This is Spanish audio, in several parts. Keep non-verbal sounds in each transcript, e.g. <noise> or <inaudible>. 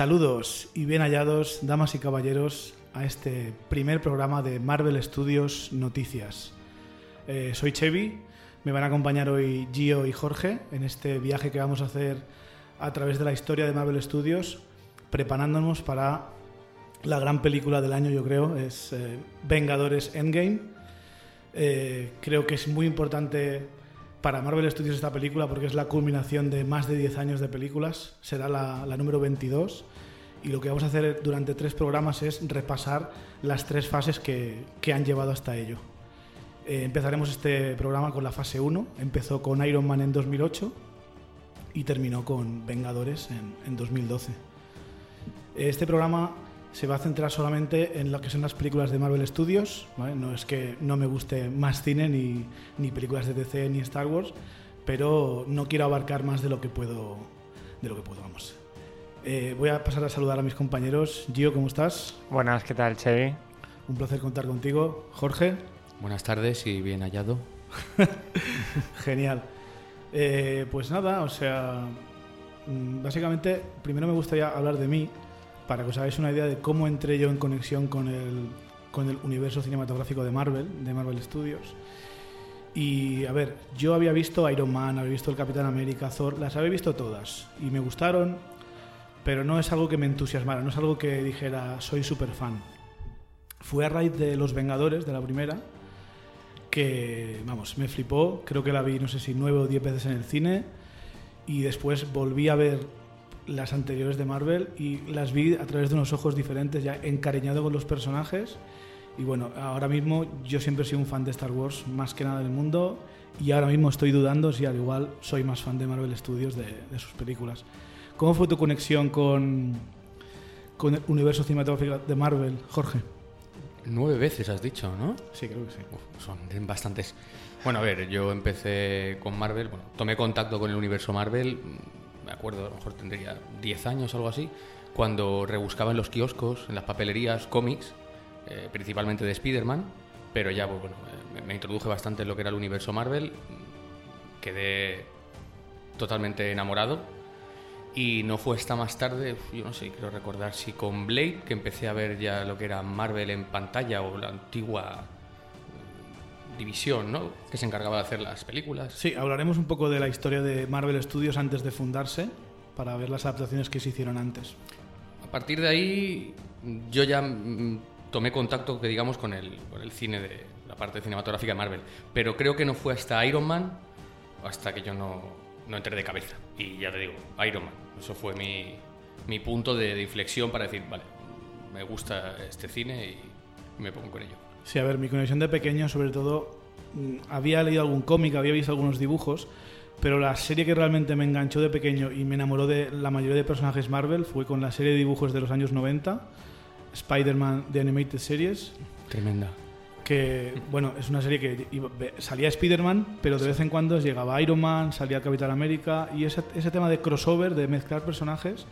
Saludos y bien hallados, damas y caballeros, a este primer programa de Marvel Studios Noticias. Eh, soy Chevy, me van a acompañar hoy Gio y Jorge en este viaje que vamos a hacer a través de la historia de Marvel Studios, preparándonos para la gran película del año, yo creo, es eh, Vengadores Endgame. Eh, creo que es muy importante para Marvel Studios esta película porque es la culminación de más de 10 años de películas, será la, número 22 y lo que vamos a hacer durante tres programas es repasar las tres fases que, han llevado hasta ello. Eh, empezaremos este programa con la fase 1, empezó con Iron Man en 2008 y terminó con Vengadores en 2012. Este programa se va a centrar solamente en lo que son las películas de Marvel Studios. No es que no me guste más cine, ni, ni, películas de DC, ni Star Wars, pero no quiero abarcar más de lo que puedo. De lo que puedo vamos. Eh, voy a pasar a saludar a mis compañeros. Gio, ¿cómo estás? Buenas, ¿qué tal, Chevy? Un placer contar contigo. Jorge. Buenas tardes y bien hallado. <laughs> Genial. Eh, pues nada, o sea, mm, básicamente, primero me gustaría hablar de mí para que os hagáis una idea de cómo entré yo en conexión con el, con el universo cinematográfico de Marvel, de Marvel Studios. Y a ver, yo había visto Iron Man, había visto el Capitán América, Thor, las había visto todas y me gustaron, pero no es algo que me entusiasmara, no es algo que dijera soy súper fan. Fue a raíz de Los Vengadores, de la primera, que, vamos, me flipó, creo que la vi no sé si nueve o diez veces en el cine y después volví a ver las anteriores de Marvel y las vi a través de unos ojos diferentes, ya encariñado con los personajes. Y bueno, ahora mismo yo siempre he sido un fan de Star Wars más que nada del mundo y ahora mismo estoy dudando si al igual soy más fan de Marvel Studios de, sus películas. ¿Cómo fue tu conexión con, con el universo cinematográfico de Marvel, Jorge? Nueve veces has dicho, ¿no? Sí, creo que sí. son bastantes. Bueno, a ver, yo empecé con Marvel, bueno, tomé contacto con el universo Marvel me acuerdo, a lo mejor tendría 10 años o algo así, cuando rebuscaba en los kioscos, en las papelerías, cómics, eh, principalmente de Spider-Man, pero ya pues, bueno, me, introduje bastante en lo que era el universo Marvel, quedé totalmente enamorado y no fue hasta más tarde, yo no sé, quiero recordar si con Blade, que empecé a ver ya lo que era Marvel en pantalla o la antigua división, ¿no? Que se encargaba de hacer las películas. Sí, hablaremos un poco de la historia de Marvel Studios antes de fundarse, para ver las adaptaciones que se hicieron antes. A partir de ahí, yo ya mm, tomé contacto, que digamos, con el, con el cine de la parte cinematográfica de Marvel. Pero creo que no fue hasta Iron Man, hasta que yo no, no entré de cabeza. Y ya te digo, Iron Man. Eso fue mi, mi punto de, de inflexión para decir, vale, me gusta este cine y me pongo con ello. Sí, a ver, mi conexión de pequeño, sobre todo, mm, había leído algún cómic, había visto algunos dibujos, pero la serie que realmente me enganchó de pequeño y me enamoró de la mayoría de personajes Marvel fue con la serie de dibujos de los años 90, Spider-Man The Animated Series. Tremenda. Que, bueno, es una serie que salía Spider-Man, pero de vez en cuando llegaba Iron Man, salía Capitán América, y ese, ese tema de crossover, de mezclar personajes,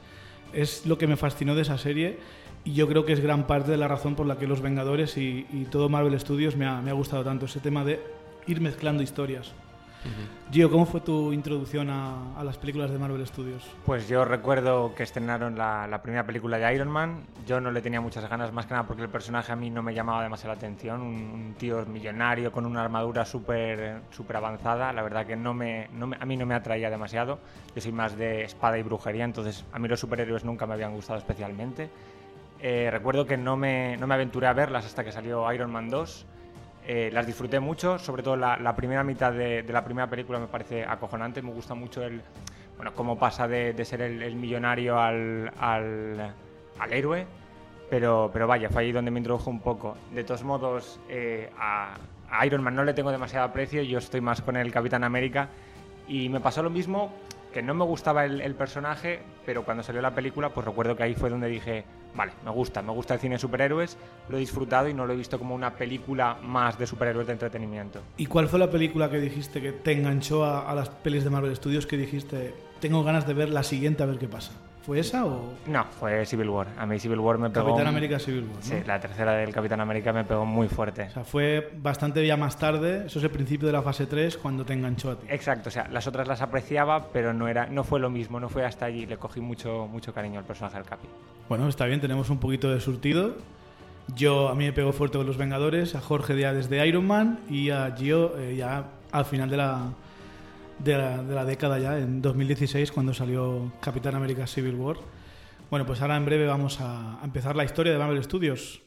es lo que me fascinó de esa serie y yo creo que es gran parte de la razón por la que Los Vengadores y, todo Marvel Studios me ha, gustado tanto, ese tema de ir mezclando historias. Gio, ¿cómo fue tu introducción a, las películas de Marvel Studios? Pues yo recuerdo que estrenaron la, primera película de Iron Man. Yo no le tenía muchas ganas, más que nada porque el personaje a mí no me llamaba demasiado la atención. Un, tío millonario con una armadura súper super avanzada. La verdad que no me, a mí no me atraía demasiado. Yo soy más de espada y brujería, entonces a mí los superhéroes nunca me habían gustado especialmente. Eh, recuerdo que no me, no me, aventuré a verlas hasta que salió Iron Man 2. Eh, las disfruté mucho, sobre todo la, primera mitad de, la primera película me parece acojonante. Me gusta mucho el, bueno, cómo pasa de, ser el, millonario al, al, héroe. Pero, pero vaya, fue ahí donde me introdujo un poco. De todos modos, eh, a, a Iron Man no le tengo demasiado aprecio, yo estoy más con el Capitán América. Y me pasó lo mismo, que no me gustaba el, personaje, pero cuando salió la película, pues recuerdo que ahí fue donde dije, vale, me gusta, me gusta el cine de superhéroes, lo he disfrutado y no lo he visto como una película más de superhéroes de entretenimiento. ¿Y cuál fue la película que dijiste que te enganchó a, las pelis de Marvel Studios que dijiste, tengo ganas de ver la siguiente a ver qué pasa? ¿Fue esa o...? No, fue Civil War. A mí Civil War me pegó... Capitán América Civil War, ¿no? Sí, la tercera del Capitán América me pegó muy fuerte. O sea, fue bastante ya más tarde, eso es el principio de la fase 3, cuando te enganchó a ti. Exacto, o sea, las otras las apreciaba, pero no, era, no fue lo mismo, no fue hasta allí. Le cogí mucho, mucho cariño al personaje del Capi. Bueno, está bien, tenemos un poquito de surtido. Yo, a mí me pegó fuerte con Los Vengadores, a Jorge ya desde Iron Man y a Gio eh, ya al final de la, de la, década ya, en 2016, cuando salió Capitán América Civil War. Bueno, pues ahora en breve vamos a, a empezar la historia de Marvel Studios.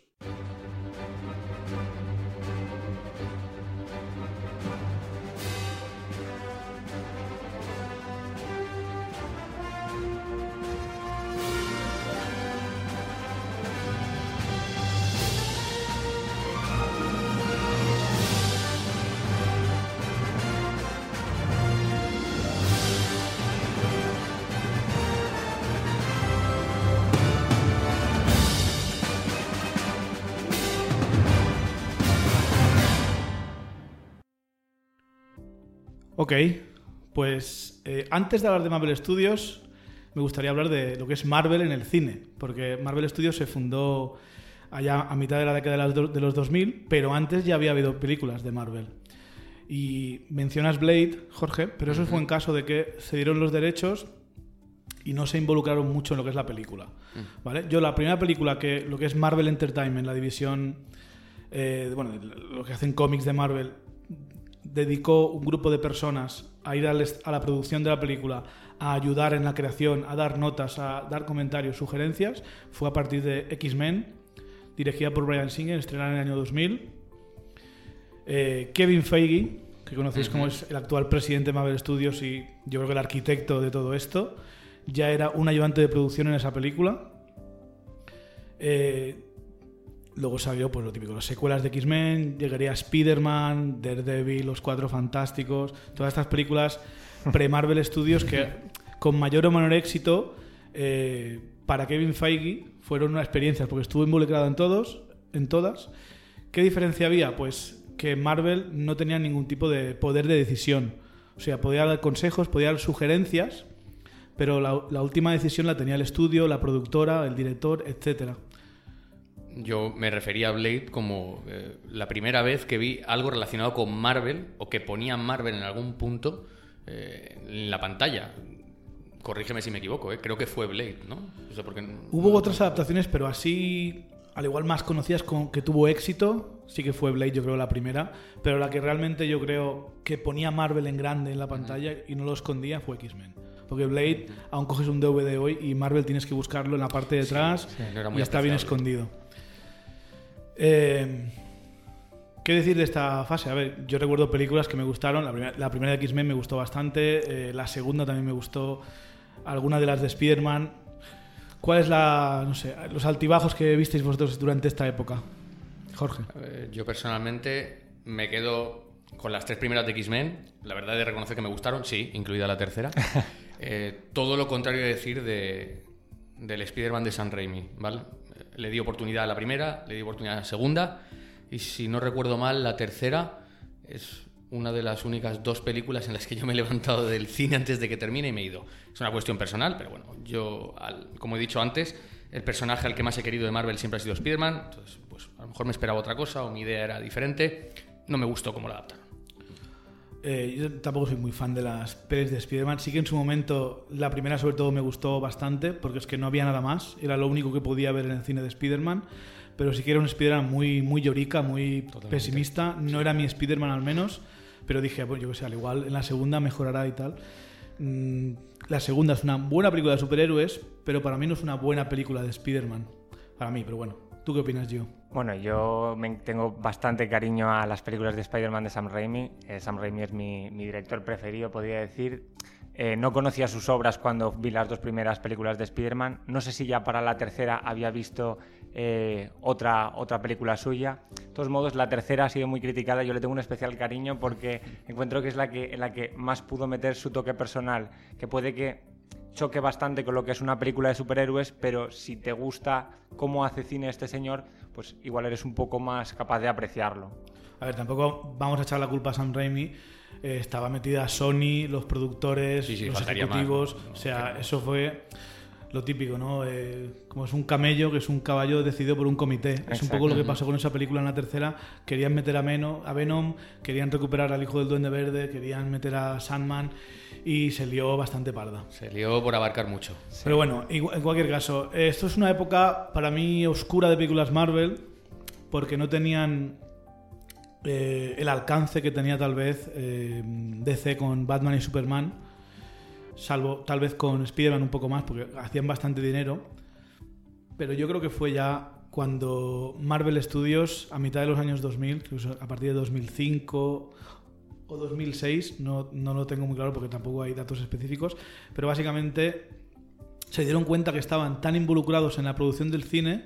Ok, pues eh, antes de hablar de Marvel Studios, me gustaría hablar de lo que es Marvel en el cine, porque Marvel Studios se fundó allá a mitad de la década de, los 2000, pero antes ya había habido películas de Marvel. Y mencionas Blade, Jorge, pero eso fue en caso de que cedieron los derechos y no se involucraron mucho en lo que es la película. ¿vale? Yo la primera película que lo que es Marvel Entertainment, la división, eh, bueno, lo que hacen cómics de Marvel, dedicó un grupo de personas a ir a la producción de la película, a ayudar en la creación, a dar notas, a dar comentarios, sugerencias, fue a partir de X-Men, dirigida por Brian Singer, estrenada en el año 2000. Eh, Kevin Feige, que conocéis como es el actual presidente de Marvel Studios y yo creo que el arquitecto de todo esto, ya era un ayudante de producción en esa película. Eh, luego salió pues lo típico, las secuelas de X-Men, llegaría Spider-Man, Daredevil, Los Cuatro Fantásticos, todas estas películas pre-Marvel <laughs> Studios que con mayor o menor éxito eh, para Kevin Feige fueron una experiencia porque estuvo involucrado en todos, en todas. ¿Qué diferencia había? Pues que Marvel no tenía ningún tipo de poder de decisión. O sea, podía dar consejos, podía dar sugerencias, pero la, la última decisión la tenía el estudio, la productora, el director, etcétera. Yo me refería a Blade como eh, la primera vez que vi algo relacionado con Marvel o que ponía Marvel en algún punto eh, en la pantalla. Corrígeme si me equivoco, ¿eh? creo que fue Blade, ¿no? O sea, porque Hubo otras adaptaciones, pero así, al igual más conocidas con que tuvo éxito, sí que fue Blade, yo creo, la primera, pero la que realmente yo creo que ponía Marvel en grande en la pantalla y no lo escondía fue X-Men. Porque Blade, aún coges un DVD hoy y Marvel tienes que buscarlo en la parte de atrás y está bien escondido. Eh, ¿Qué decir de esta fase? A ver, yo recuerdo películas que me gustaron. La primera, la primera de X-Men me gustó bastante. eh, la segunda también me gustó. Alguna de las de Spider-Man. ¿Cuál es la, no sé, los altibajos que visteis vosotros durante esta época? Jorge. Eh, yo personalmente me quedo con las tres primeras de X-Men. La verdad de reconocer que me gustaron, sí, incluida la tercera. <laughs> Eh, todo lo contrario de decir de, del Spider-Man de San Raimi, ¿vale? Le di oportunidad a la primera, le di oportunidad a la segunda, y si no recuerdo mal, la tercera es una de las únicas dos películas en las que yo me he levantado del cine antes de que termine y me he ido. Es una cuestión personal, pero bueno, yo, al- como he dicho antes, el personaje al que más he querido de Marvel siempre ha sido Spider-Man, entonces, pues a lo mejor me esperaba otra cosa o mi idea era diferente. No me gustó cómo lo adaptaron. Eh, yo tampoco soy muy fan de las pelis de Spider-Man. Sí que en su momento, la primera sobre todo me gustó bastante, porque es que no había nada más. Era lo único que podía ver en el cine de Spider-Man. Pero sí que era un Spider-Man muy, muy llorica, muy pesimista. No era mi Spider-Man al menos. Pero dije, pues yo que sé, al igual en la segunda mejorará y tal. Mm, la segunda es una buena película de superhéroes, pero para mí no es una buena película de Spider-Man. Para mí, pero bueno. ¿Tú qué opinas, Gio? Bueno, yo me- tengo bastante cariño a las películas de Spider-Man de Sam Raimi. Eh, Sam Raimi es mi, mi director preferido, podría decir. Eh, no conocía sus obras cuando vi las dos primeras películas de Spider-Man. No sé si ya para la tercera había visto eh, otra, otra película suya. De todos modos, la tercera ha sido muy criticada. Yo le tengo un especial cariño porque encuentro que es la que, en la que más pudo meter su toque personal, que puede que choque bastante con lo que es una película de superhéroes, pero si te gusta cómo hace cine este señor, pues igual eres un poco más capaz de apreciarlo. A ver, tampoco vamos a echar la culpa a Sam Raimi. Eh, estaba metida Sony, los productores, Sí, sí, los ejecutivos. más, ¿no? o sea, eso fue lo típico, ¿no? Eh, como es un camello, que es un caballo decidido por un comité. Es un poco lo que pasó con esa película en la tercera. Querían meter a, Venom, a Venom, querían recuperar al hijo del Duende Verde, querían meter a Sandman y se lió bastante parda. Se lió por abarcar mucho. Pero bueno, en cualquier caso, esto es una época para mí oscura de películas Marvel porque no tenían eh, el alcance que tenía tal vez eh, DC con Batman y Superman, salvo tal vez con Spider-Man un poco más porque hacían bastante dinero. Pero yo creo que fue ya cuando Marvel Studios, a mitad de los años 2000, a partir de 2005 o 2006, no, no lo tengo muy claro porque tampoco hay datos específicos, pero básicamente se dieron cuenta que estaban tan involucrados en la producción del cine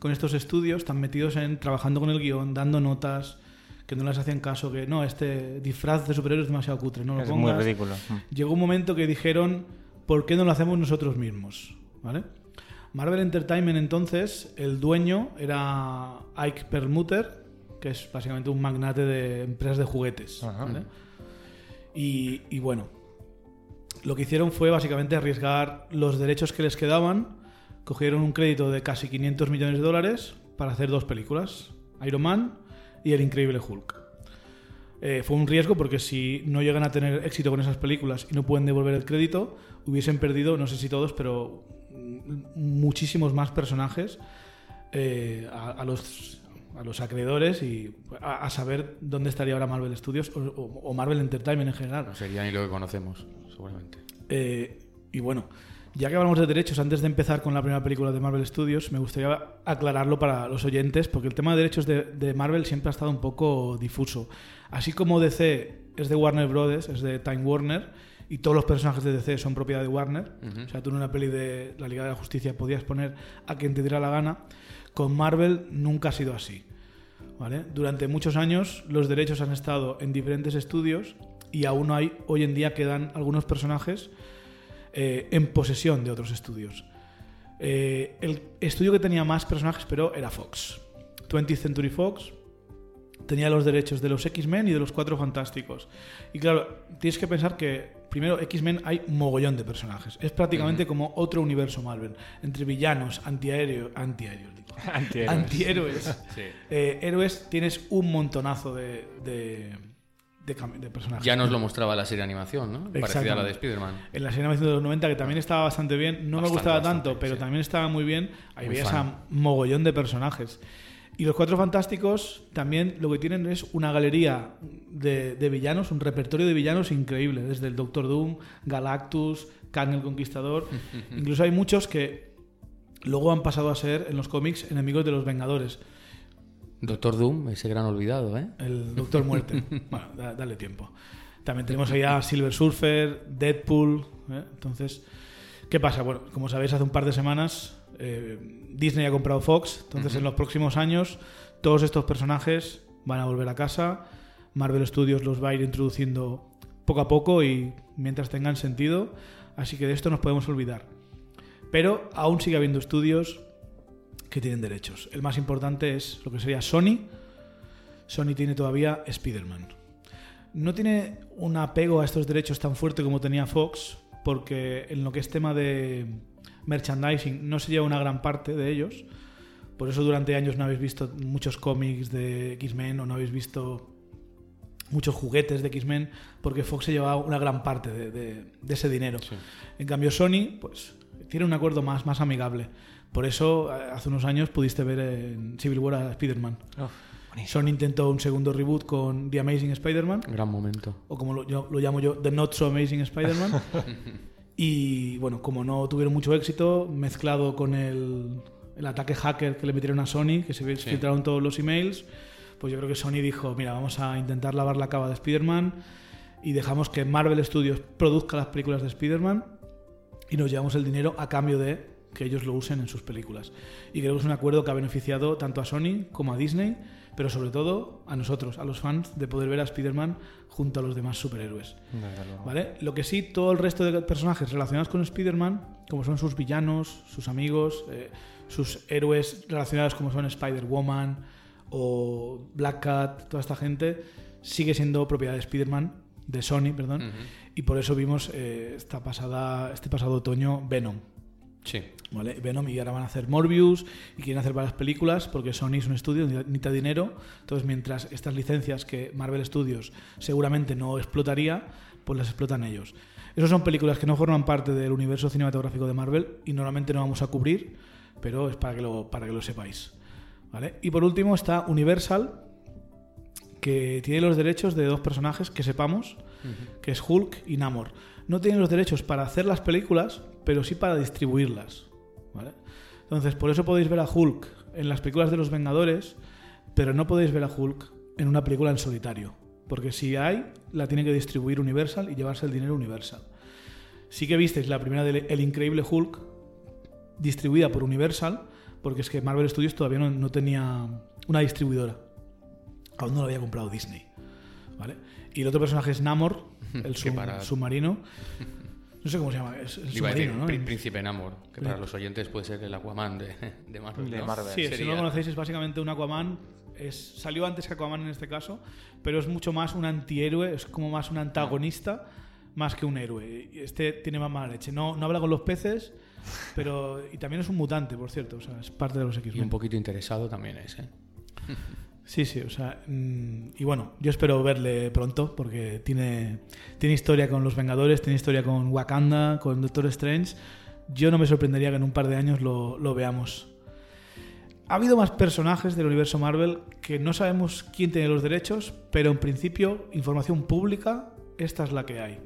con estos estudios, tan metidos en trabajando con el guion, dando notas, que no les hacían caso, que no, este disfraz de superhéroes es demasiado cutre, no lo es muy ridículo. Mm. Llegó un momento que dijeron, ¿por qué no lo hacemos nosotros mismos? ¿Vale? Marvel Entertainment entonces, el dueño era Ike Perlmutter, que es básicamente un magnate de empresas de juguetes. Y, bueno, lo que hicieron fue básicamente arriesgar los derechos que les quedaban. Cogieron un crédito de casi 500 millones de dólares para hacer dos películas, Iron Man y El Increíble Hulk. Eh, fue un riesgo porque si no llegan a tener éxito con esas películas y no pueden devolver el crédito, hubiesen perdido, no sé si todos, pero muchísimos más personajes eh, a, los a los acreedores y a, saber dónde estaría ahora Marvel Studios o, Marvel Entertainment en general. No sería ni lo que conocemos, seguramente. Eh, y bueno, ya que hablamos de derechos, antes de empezar con la primera película de Marvel Studios, me gustaría aclararlo para los oyentes, porque el tema de derechos de, Marvel siempre ha estado un poco difuso. Así como DC es de Warner Brothers, es de Time Warner, y todos los personajes de DC son propiedad de Warner, o sea, tú en una peli de la Liga de la Justicia podías poner a quien te diera la gana, con Marvel nunca ha sido así. Durante muchos años los derechos han estado en diferentes estudios y aún hay, hoy en día quedan algunos personajes eh, en posesión de otros estudios. Eh, el estudio que tenía más personajes, pero era Fox. 20th Century Fox tenía los derechos de los X-Men y de los Cuatro Fantásticos. Y claro, tienes que pensar que primero X-Men hay mogollón de personajes. Es prácticamente como otro universo Marvel, entre villanos, antiaéreos, antiaéreos, antihéroes, <laughs> eh, héroes, tienes un montonazo de, de, personajes. Ya nos lo mostraba la serie de animación, ¿no? Parecida a la de Spider-Man. En la serie de animación de los 90, que también estaba bastante bien, no me gustaba tanto, pero también estaba muy bien. Ahí veías a mogollón de personajes. Y los Cuatro Fantásticos también lo que tienen es una galería de, villanos, un repertorio de villanos increíble, desde el Doctor Doom, Galactus, Kang el Conquistador. <laughs> Incluso hay muchos que luego han pasado a ser en los cómics enemigos de los Vengadores. Doctor Doom, ese gran olvidado, ¿eh? El Doctor Muerte. <laughs> bueno, dale tiempo. También tenemos ahí a Silver Surfer, Deadpool. ¿eh? Entonces, ¿qué pasa? Bueno, como sabéis, hace un par de semanas eh, Disney ha comprado Fox, entonces en los próximos años todos estos personajes van a volver a casa, Marvel Studios los va a ir introduciendo poco a poco y mientras tengan sentido, así que de esto nos podemos olvidar. Pero aún sigue habiendo estudios que tienen derechos. El más importante es lo que sería Sony. Sony tiene todavía Spider-Man. No tiene un apego a estos derechos tan fuerte como tenía Fox, porque en lo que es tema de merchandising no se lleva una gran parte de ellos. Por eso durante años no habéis visto muchos cómics de X-Men o no habéis visto muchos juguetes de X-Men porque Fox se llevaba una gran parte de, ese dinero. En cambio Sony pues tiene un acuerdo más, más amigable. Por eso hace unos años pudiste ver en Civil War a Spider-Man. Oh, Sony intentó un segundo reboot con The Amazing Spider-Man. Gran momento. O como lo, yo, lo llamo yo, The Not So Amazing Spider-Man. <laughs> Y bueno, como no tuvieron mucho éxito, mezclado con el, el ataque hacker que le metieron a Sony, que se filtraron todos los emails, pues yo creo que Sony dijo, mira, vamos a intentar lavar la cava de Spider-Man y dejamos que Marvel Studios produzca las películas de Spider-Man y nos llevamos el dinero a cambio de que ellos lo usen en sus películas. Y creo que es un acuerdo que ha beneficiado tanto a Sony como a Disney, pero sobre todo a nosotros, a los fans, de poder ver a Spider-Man junto a los demás superhéroes. ¿Vale? Lo que sí, todo el resto de personajes relacionados con Spider-Man, como son sus villanos, sus amigos, eh, sus héroes relacionados como son Spider-Woman o Black Cat, toda esta gente, sigue siendo propiedad de Spider-Man, de Sony, perdón, y por eso vimos eh, esta pasada, este pasado otoño Venom. Sí. ¿Vale? Venom y ahora van a hacer Morbius y quieren hacer varias películas porque Sony es un estudio, necesita dinero. Entonces, mientras estas licencias que Marvel Studios seguramente no explotaría, pues las explotan ellos. Esas son películas que no forman parte del universo cinematográfico de Marvel y normalmente no vamos a cubrir, pero es para que lo, para que lo sepáis. ¿Vale? Y por último está Universal, que tiene los derechos de dos personajes que sepamos, que es Hulk y Namor. No tienen los derechos para hacer las películas, pero sí para distribuirlas. ¿Vale? Entonces, por eso podéis ver a Hulk en las películas de los Vengadores, pero no podéis ver a Hulk en una película en solitario. Porque si hay, la tiene que distribuir Universal y llevarse el dinero Universal. Sí que visteis la primera de El Increíble Hulk, distribuida por Universal, porque es que Marvel Studios todavía no, no tenía una distribuidora. Aún no lo había comprado Disney. ¿Vale? Y el otro personaje es Namor, <laughs> el sub- submarino. <laughs> No sé cómo se llama. Es el Iba a decir, submarino, ¿no? Prí- Príncipe Namor, que para los oyentes puede ser el Aquaman de, de Marvel. De ¿no? Marvel. Sí, si Sería- no lo conocéis, es básicamente un Aquaman. Es, salió antes que Aquaman en este caso, pero es mucho más un antihéroe, es como más un antagonista, más que un héroe. Este tiene más mala leche. No, no habla con los peces, pero. Y también es un mutante, por cierto. O sea, es parte de los Y un X-Men. poquito interesado también es, ¿eh? <laughs> Sí, sí, o sea. mm, y bueno, yo espero verle pronto, porque tiene, tiene historia con los Vengadores, tiene historia con Wakanda, con Doctor Strange. Yo no me sorprendería que en un par de años lo, lo veamos. Ha habido más personajes del universo Marvel que no sabemos quién tiene los derechos, pero en principio, información pública, esta es la que hay.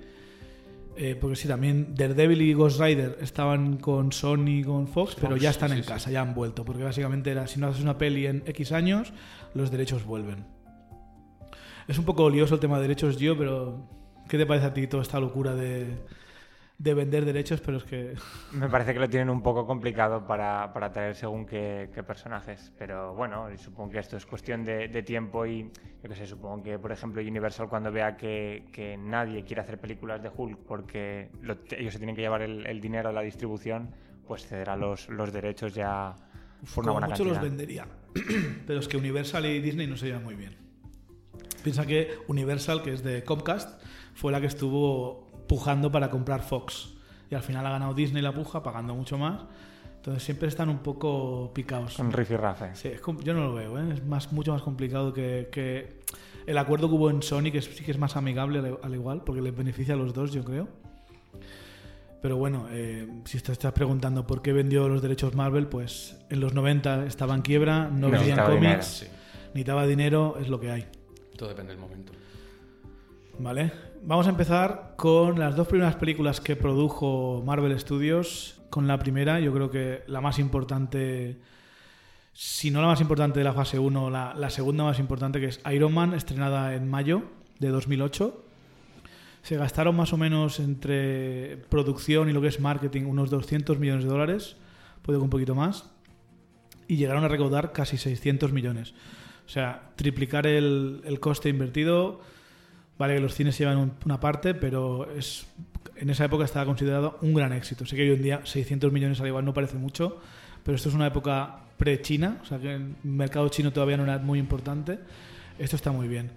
Eh, porque sí, también Daredevil y Ghost Rider estaban con Sony y con Fox, pero ya están sí, en sí. casa, ya han vuelto. Porque básicamente era, si no haces una peli en X años, los derechos vuelven. Es un poco lioso el tema de derechos, Gio, pero ¿qué te parece a ti toda esta locura de, de vender derechos? Pero es que <laughs> Me parece que lo tienen un poco complicado para, para traer según qué, qué personajes. Pero bueno, supongo que esto es cuestión de, de tiempo y yo qué sé, supongo que por ejemplo Universal cuando vea que, que nadie quiere hacer películas de Hulk porque lo- ellos se tienen que llevar el, el dinero a la distribución, pues cederá los, los derechos ya por una como buena mucho los vendería. <clears throat> pero es que Universal y Disney no se llevan muy bien. Piensa que Universal, que es de Comcast, fue la que estuvo pujando para comprar Fox. Y al final ha ganado Disney la puja, pagando mucho más. Entonces siempre están un poco picados. Con Riff y Rafe. Sí, es yo no lo veo, ¿eh? es más, mucho más complicado que, que el acuerdo que hubo en Sony, que sí que es más amigable al, al igual, porque les beneficia a los dos, yo creo. Pero bueno, eh, si te estás preguntando por qué vendió los derechos Marvel, pues en los 90 estaba en quiebra, no vendían cómics, Sí. necesitaba dinero, es lo que hay. Todo depende del momento. ¿Vale? Vamos a empezar con las dos primeras películas que produjo Marvel Studios. Con la primera, yo creo que la más importante, si no la más importante de la fase 1, la, segunda más importante, que es Iron Man, estrenada en mayo de 2008. Se gastaron más o menos entre producción y lo que es marketing unos 200 millones de dólares, puede que un poquito más, y llegaron a recaudar casi 600 millones. O sea, triplicar el coste invertido. Vale que los cines llevan un- una parte, pero es en esa época estaba considerado un gran éxito. Sé que hoy en día 600 millones al igual no parece mucho, pero esto es una época pre-China, o sea que el mercado chino todavía no era muy importante. Esto está muy bien.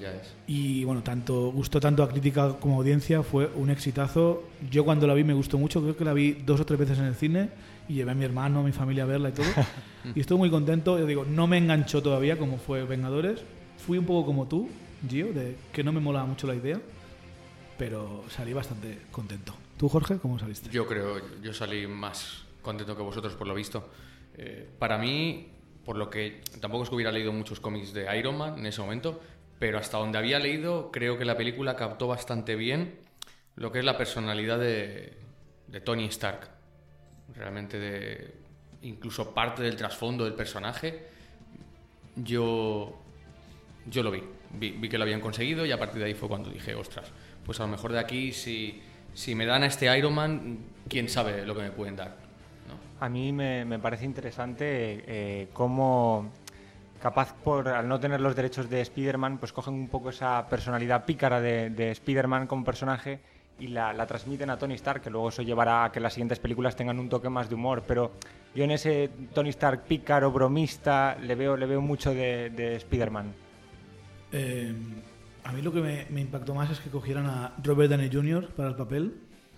Ya es. Y bueno, tanto gustó tanto a crítica como a audiencia, fue un exitazo. Yo cuando la vi me gustó mucho, creo que la vi dos o tres veces en el cine y llevé a mi hermano, a mi familia a verla y todo. <laughs> y estoy muy contento. Yo digo, no me enganchó todavía como fue Vengadores. Fui un poco como tú, Gio, de que no me molaba mucho la idea, pero salí bastante contento. ¿Tú, Jorge, cómo saliste? Yo creo, yo salí más contento que vosotros por lo visto. Eh, para mí, por lo que tampoco es que hubiera leído muchos cómics de Iron Man en ese momento, pero hasta donde había leído, creo que la película captó bastante bien lo que es la personalidad de, de Tony Stark. Realmente de incluso parte del trasfondo del personaje. Yo yo lo vi. Vi, vi que lo habían conseguido y a partir de ahí fue cuando dije, ostras, pues a lo mejor de aquí si, si me dan a este Iron Man, quién sabe lo que me pueden dar. ¿no? A mí me, me parece interesante eh, cómo capaz por al no tener los derechos de Spider-Man, pues cogen un poco esa personalidad pícara de, de Spider-Man como personaje y la, la transmiten a Tony Stark, que luego eso llevará a que las siguientes películas tengan un toque más de humor. Pero yo en ese Tony Stark pícaro, bromista, le veo, le veo mucho de, de Spider-Man. Eh, a mí lo que me, me impactó más es que cogieran a Robert Downey Jr. para el papel,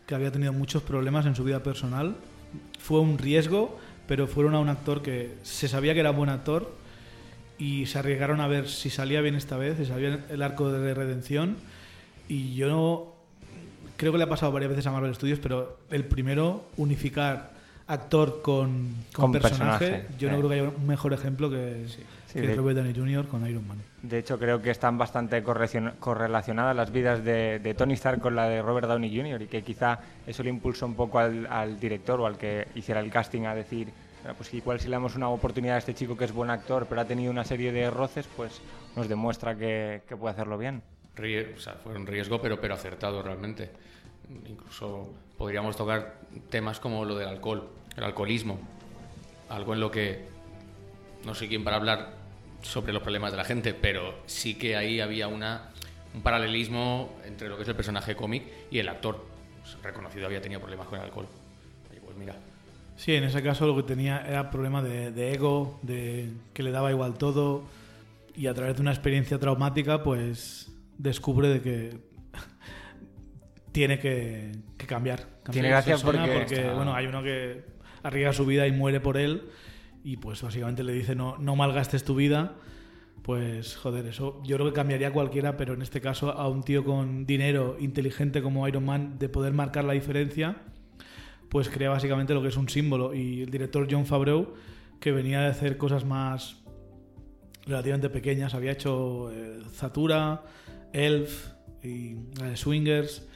que había tenido muchos problemas en su vida personal, fue un riesgo, pero fueron a un actor que se sabía que era buen actor y se arriesgaron a ver si salía bien esta vez, si salía el arco de redención. Y yo no, creo que le ha pasado varias veces a Marvel Studios, pero el primero, unificar actor con, con, Con personaje, personaje, yo no sí. creo que haya un mejor ejemplo que, Sí, que de- Robert Downey Jr. con Iron Man. De hecho, creo que están bastante correlacion- correlacionadas las vidas de, de Tony Stark con la de Robert Downey Jr. y que quizá eso le impulsó un poco al, al director o al que hiciera el casting a decir, "Ah, pues igual si le damos una oportunidad a este chico que es buen actor pero ha tenido una serie de roces, pues nos demuestra que, que puede hacerlo bien. Rie- o sea, fue un riesgo, pero, pero acertado realmente. Incluso podríamos tocar temas como lo del alcohol, el alcoholismo. Algo en lo que no sé quién para hablar sobre los problemas de la gente, pero sí que ahí había una, un paralelismo entre lo que es el personaje cómic y el actor. Pues, reconocido había tenido problemas con el alcohol. Y pues mira, Sí, en ese caso lo que tenía era problema de, de ego, de que le daba igual todo y a través de una experiencia traumática pues descubre de que <laughs> tiene que, que cambiar. cambiar Tiene gracia porque está- bueno, hay uno que arriesga su vida y muere por él y pues básicamente le dice no, no malgastes tu vida. Pues joder, eso yo creo que cambiaría a cualquiera, pero en este caso a un tío con dinero inteligente como Iron Man de poder marcar la diferencia pues crea básicamente lo que es un símbolo. Y el director John Favreau, que venía de hacer cosas más relativamente pequeñas, había hecho eh, Zatura, Elf y Swingers.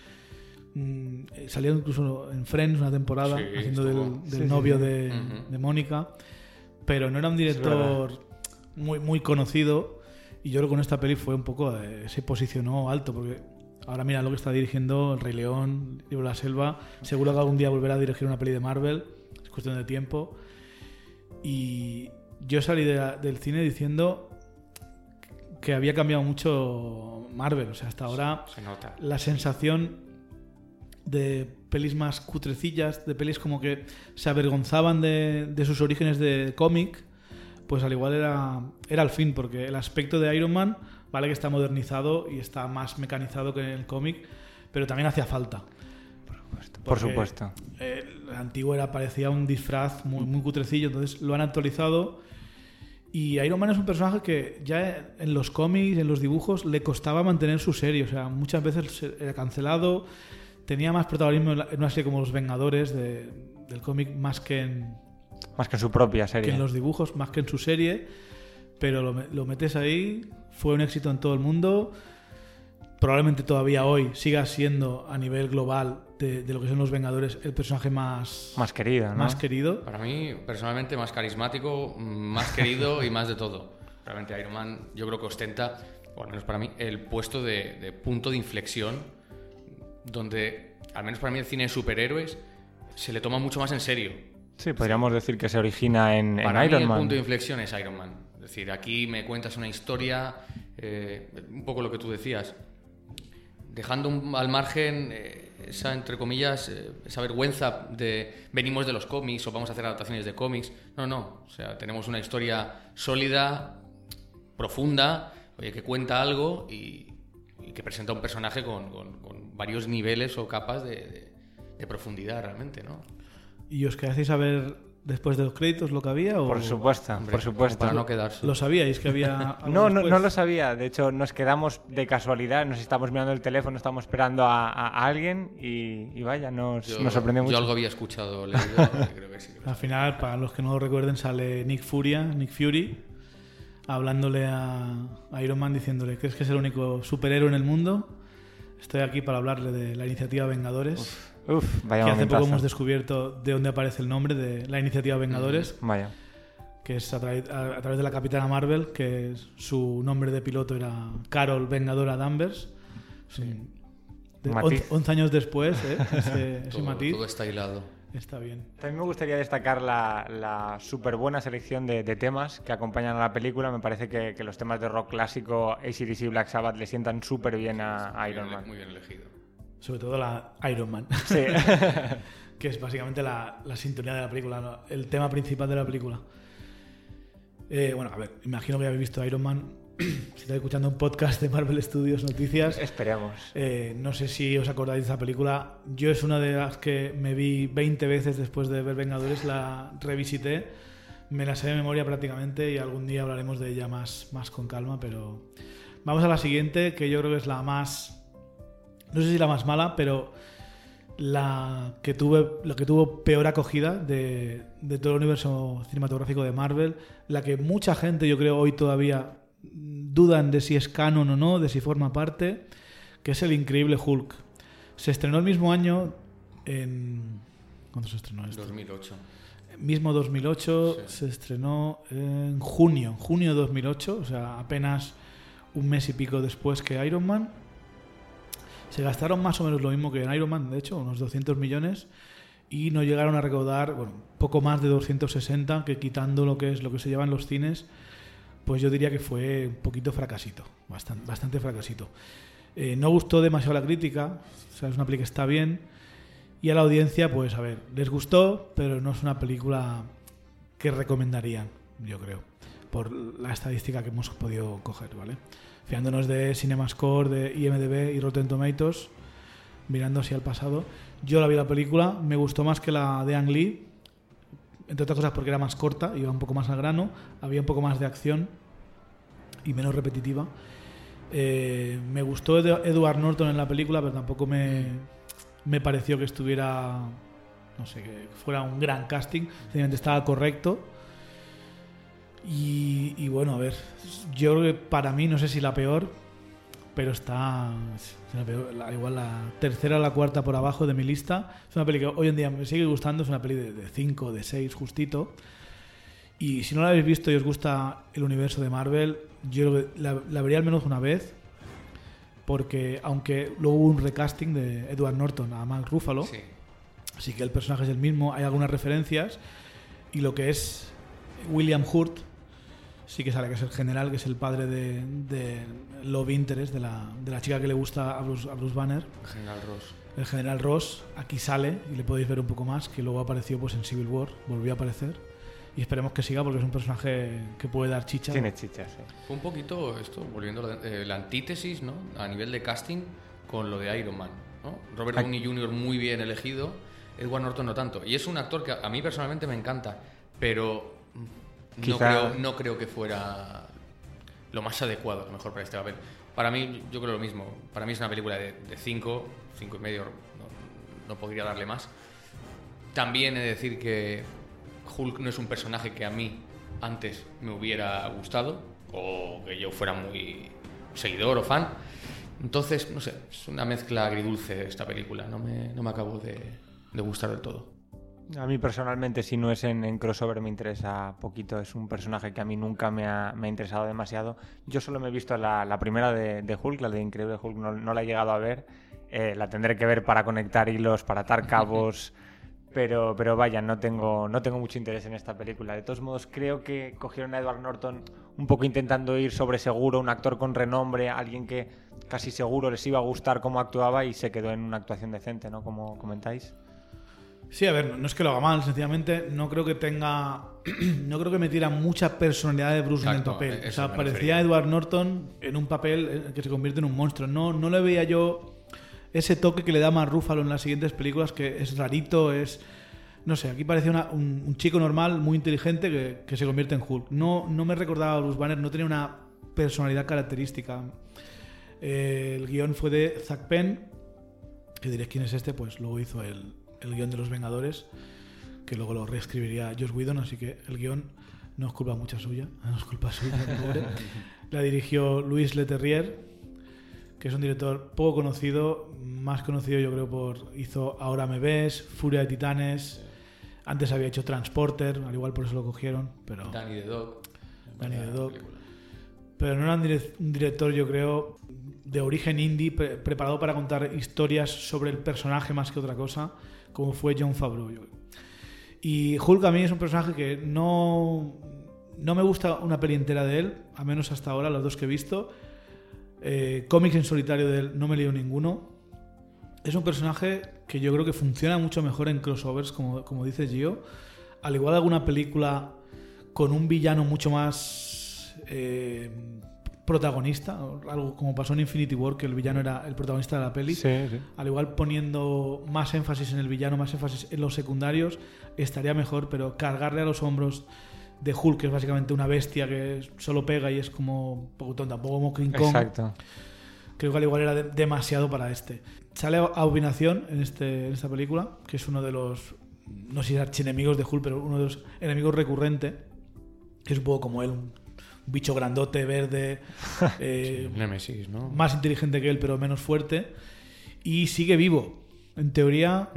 Mm, eh, salió incluso en Friends una temporada Sí, haciendo del, estuvo. del Sí, sí, novio sí. de, Ujú. de Mónica, pero no era un director muy, muy conocido. Y yo creo que con esta peli fue un poco. eh, se posicionó alto, porque ahora mira lo que está dirigiendo El Rey León, Libro de la Selva. Seguro que algún día volverá a dirigir una peli de Marvel. Es cuestión de tiempo. Y yo salí de la- del cine diciendo que había cambiado mucho Marvel. O sea, hasta ahora se nota. la sensación de pelis más cutrecillas, de pelis como que se avergonzaban de, de sus orígenes de cómic, pues al igual era, era el fin, porque el aspecto de Iron Man, vale que está modernizado y está más mecanizado que en el cómic, pero también hacía falta. Por Porque, supuesto. eh, el antiguo era, parecía un disfraz muy, muy cutrecillo, entonces lo han actualizado. Y Iron Man es un personaje que ya en los cómics, en los dibujos, le costaba mantener su serie. O sea, muchas veces era cancelado, tenía más protagonismo en, una serie como Los Vengadores de- del cómic más que en, Más que en su propia que serie. en los dibujos, más que en su serie. Pero lo, lo metes ahí, fue un éxito en todo el mundo. Probablemente todavía hoy siga siendo a nivel global de, de lo que son los Vengadores el personaje más, Más querida, ¿no? más querido. Para mí, personalmente, más carismático, más querido y más de todo. Realmente Iron Man yo creo que ostenta, o al menos para mí, el puesto de, de punto de inflexión donde, al menos para mí, el cine de superhéroes se le toma mucho más en serio. Sí, podríamos decir que se origina en, en Para mí Iron el Man. punto de inflexión es Iron Man. Es decir, aquí me cuentas una historia, eh, un poco lo que tú decías, dejando un- al margen eh, esa, entre comillas, eh, esa vergüenza de venimos de los cómics o vamos a hacer adaptaciones de cómics. No, no. O sea, tenemos una historia sólida, profunda, oye, que cuenta algo y, y que presenta un personaje con, con- con varios niveles o capas de, de- de profundidad realmente, ¿no? ¿Y os quedasteis a ver después de los créditos lo que había? O Por supuesto, Hombre, por supuesto. Para no quedarse. ¿Lo sabíais que había <laughs> No, no, no lo sabía. De hecho, nos quedamos de casualidad, nos estábamos mirando el teléfono, estábamos esperando a, alguien y, y vaya, nos, Yo- nos sorprendió mucho. Yo algo había escuchado, leído, <laughs> creo que sí. que Al final, para los que no lo recuerden, sale Nick Furia, Nick Fury, hablándole a a Iron Man diciéndole, ¿crees que es el único superhéroe en el mundo? Estoy aquí para hablarle de la iniciativa Vengadores. Uf, vaya que hace poco hemos descubierto de dónde aparece el nombre de la iniciativa Vengadores, Vaya. que es a, tra- a- a través de la Capitana Marvel, que su nombre de piloto era Carol Vengadora Danvers. Sí. De- Matiz. 11 años después, ¿eh? <laughs> ese, ese todo, matiz todo está hilado. Está bien. También me gustaría destacar la, la súper buena selección de, de temas que acompañan a la película. Me parece que, que los temas de rock clásico, ACDC y Black Sabbath, le sientan súper bien a, a Iron bien- Man. Muy bien elegido. Sobre todo la Iron Man. Sí. <laughs> que es básicamente la, la sintonía de la película, ¿no? el tema principal de la película. Eh, bueno, a ver, imagino que habéis visto Iron Man. <clears throat> si estáis escuchando un podcast de Marvel Studios Noticias, Esperemos. eh, no sé si os acordáis de esa película. Yo es una de las que me vi 20 veces después de ver Vengadores, la revisité. Me la sé de memoria prácticamente y algún día hablaremos de ella más, más con calma, pero vamos a la siguiente, que yo creo que es la más... No sé si la más mala, pero la que tuve lo que tuvo peor acogida de, de todo el universo cinematográfico de Marvel, la que mucha gente yo creo hoy todavía dudan de si es canon o no, de si forma parte, que es el increíble Hulk. Se estrenó el mismo año en ¿cuándo se estrenó esto? 2008. Mismo 2008 Sí. se estrenó en junio, junio de 2008, o sea, apenas un mes y pico después que Iron Man. Se gastaron más o menos lo mismo que en Iron Man, de hecho, unos 200 millones y no llegaron a recaudar, bueno, poco más de 260, que quitando lo que es lo que se lleva en los cines, pues yo diría que fue un poquito fracasito, bastante, fracasito. Eh, no gustó demasiado la crítica, o es una película que está bien, y a la audiencia, pues a ver, les gustó, pero no es una película que recomendarían, yo creo, por la estadística que hemos podido coger, ¿vale? Fiándonos de CinemaScore, de IMDB y Rotten Tomatoes, mirando así al pasado. Yo la vi la película, me gustó más que la de Ang Lee, entre otras cosas porque era más corta, iba un poco más al grano, había un poco más de acción y menos repetitiva. Eh, me gustó Edward Norton en la película, pero tampoco me, me pareció que estuviera, no sé, que fuera un gran casting, simplemente estaba correcto. Y, y bueno, a ver, yo creo que para mí, no sé si la peor, pero está igual la tercera o la cuarta por abajo de mi lista. Es una peli que hoy en día me sigue gustando, es una peli de 5, de 6, justito. Y si no la habéis visto y os gusta el universo de Marvel, yo la, la vería al menos una vez. Porque aunque luego hubo un recasting de Edward Norton a Mark Ruffalo, Sí. así que el personaje es el mismo, hay algunas referencias. Y lo que es William Hurt, sí que sale, que es el general, que es el padre de, de Love Interest, de la, de la chica que le gusta a Bruce, a Bruce Banner. General Ross. El general Ross aquí sale y le podéis ver un poco más, que luego apareció pues en Civil War, volvió a aparecer. Y esperemos que siga porque es un personaje que puede dar chicha. Tiene chichas, sí. Fue un poquito esto, volviendo a eh, la antítesis, ¿no? A nivel de casting con lo de Iron Man, ¿no? Robert. Downey Jr. muy bien elegido, Edward Norton no tanto. Y es un actor que a a mí personalmente me encanta, pero no, creo, no creo que fuera lo más adecuado, a lo mejor para este papel. Para mí, yo creo lo mismo. Para mí es una película de 5, 5 y medio, no, no podría darle más. También he de decir que Hulk no es un personaje que a mí antes me hubiera gustado o que yo fuera muy seguidor o fan. Entonces, no sé, es una mezcla agridulce esta película. No me, no me acabo de, de gustar del todo. A mí personalmente, si no es en, en crossover, me interesa poquito. Es un personaje que a mí nunca me ha, me ha interesado demasiado. Yo solo me he visto la, la primera de, de Hulk, la de Increíble Hulk, no, no la he llegado a ver. Eh, la tendré que ver para conectar hilos, para atar cabos. <laughs> Pero, pero vaya, no tengo, no tengo mucho interés en esta película. De todos modos, creo que cogieron a Edward Norton un poco intentando ir sobre seguro, un actor con renombre, alguien que casi seguro les iba a gustar cómo actuaba y se quedó en una actuación decente, ¿no? Como comentáis. Sí, a ver, no es que lo haga mal, sencillamente no creo que tenga. <clears throat> no creo que metiera mucha personalidad de Bruce en el papel. O sea, me parecía refería. Edward Norton en un papel eh, que se convierte en un monstruo. No, no le veía yo ese toque que le da más Rúfalo en las siguientes películas, que es rarito, es. No sé, aquí parecía una- un, un chico normal, muy inteligente, que, que se convierte en Hulk. No, no me recordaba a Bruce Banner, no tenía una personalidad característica. Eh, el guion fue de Zack Penn, que diréis quién es este, pues luego hizo el, el guion de Los Vengadores, que luego lo reescribiría Josh Whedon, así que el guion no es culpa mucha suya, <laughs> no es culpa suya, <laughs> pobre. La dirigió Luis Leterrier, que es un director poco conocido, más conocido yo creo por hizo Ahora me ves, Furia de Titanes, antes había hecho Transporter, al igual por eso lo cogieron, pero Danny the Dog. Danny the Dog. película. pero no era un, direc- un director, yo creo, de origen indie, pre- preparado para contar historias sobre el personaje más que otra cosa, como fue John Favreau. Y Hulk a mí es un personaje que no, no me gusta una peli entera de él, a menos hasta ahora, las dos que he visto. Eh, cómics en solitario de él no me leído ninguno. Es un personaje que yo creo que funciona mucho mejor en crossovers, como, como dice Gio. Al igual de alguna película con un villano mucho más eh, protagonista, algo como pasó en Infinity War, que el villano era el protagonista de la peli. Sí, sí. Al igual poniendo más énfasis en el villano, más énfasis en los secundarios, estaría mejor, pero cargarle a los hombros de Hulk, que es básicamente una bestia que solo pega y es como un poco tonta, un poco como King Kong. Exacto. Creo que al igual era de- demasiado para este. Sale Abominación en, este, en esta película, que es uno de los, no sé si archienemigos de Hulk, pero uno de los enemigos recurrentes, que es un poco como él, un bicho grandote, verde, <laughs> eh, Nemesis, ¿no? más inteligente que él, pero menos fuerte, y sigue vivo. En teoría,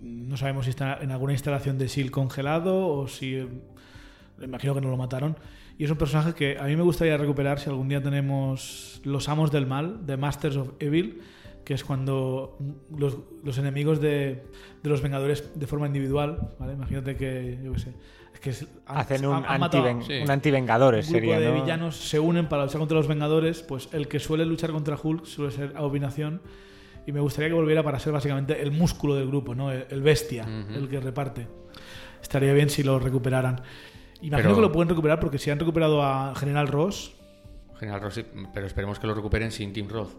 no sabemos si está en alguna instalación de SEAL congelado o si. eh, Imagino que no lo mataron. Y es un personaje que a mí me gustaría recuperar si algún día tenemos Los Amos del Mal, The Masters of Evil, que es cuando los, los enemigos de, de los Vengadores de forma individual, ¿vale? Imagínate que, yo qué sé, que es- han- Hacen un, han- han Sí. un antivengadores, un grupo sería, de ¿no? villanos se unen para luchar contra los Vengadores, pues el que suele luchar contra Hulk suele ser Abominación. Y me gustaría que volviera para ser básicamente el músculo del grupo, ¿no? El, el bestia, el que reparte. Estaría bien si lo recuperaran. Imagino Pero- que lo pueden recuperar porque si han recuperado a General Ross, General Ross, pero esperemos que lo recuperen sin Tim Roth.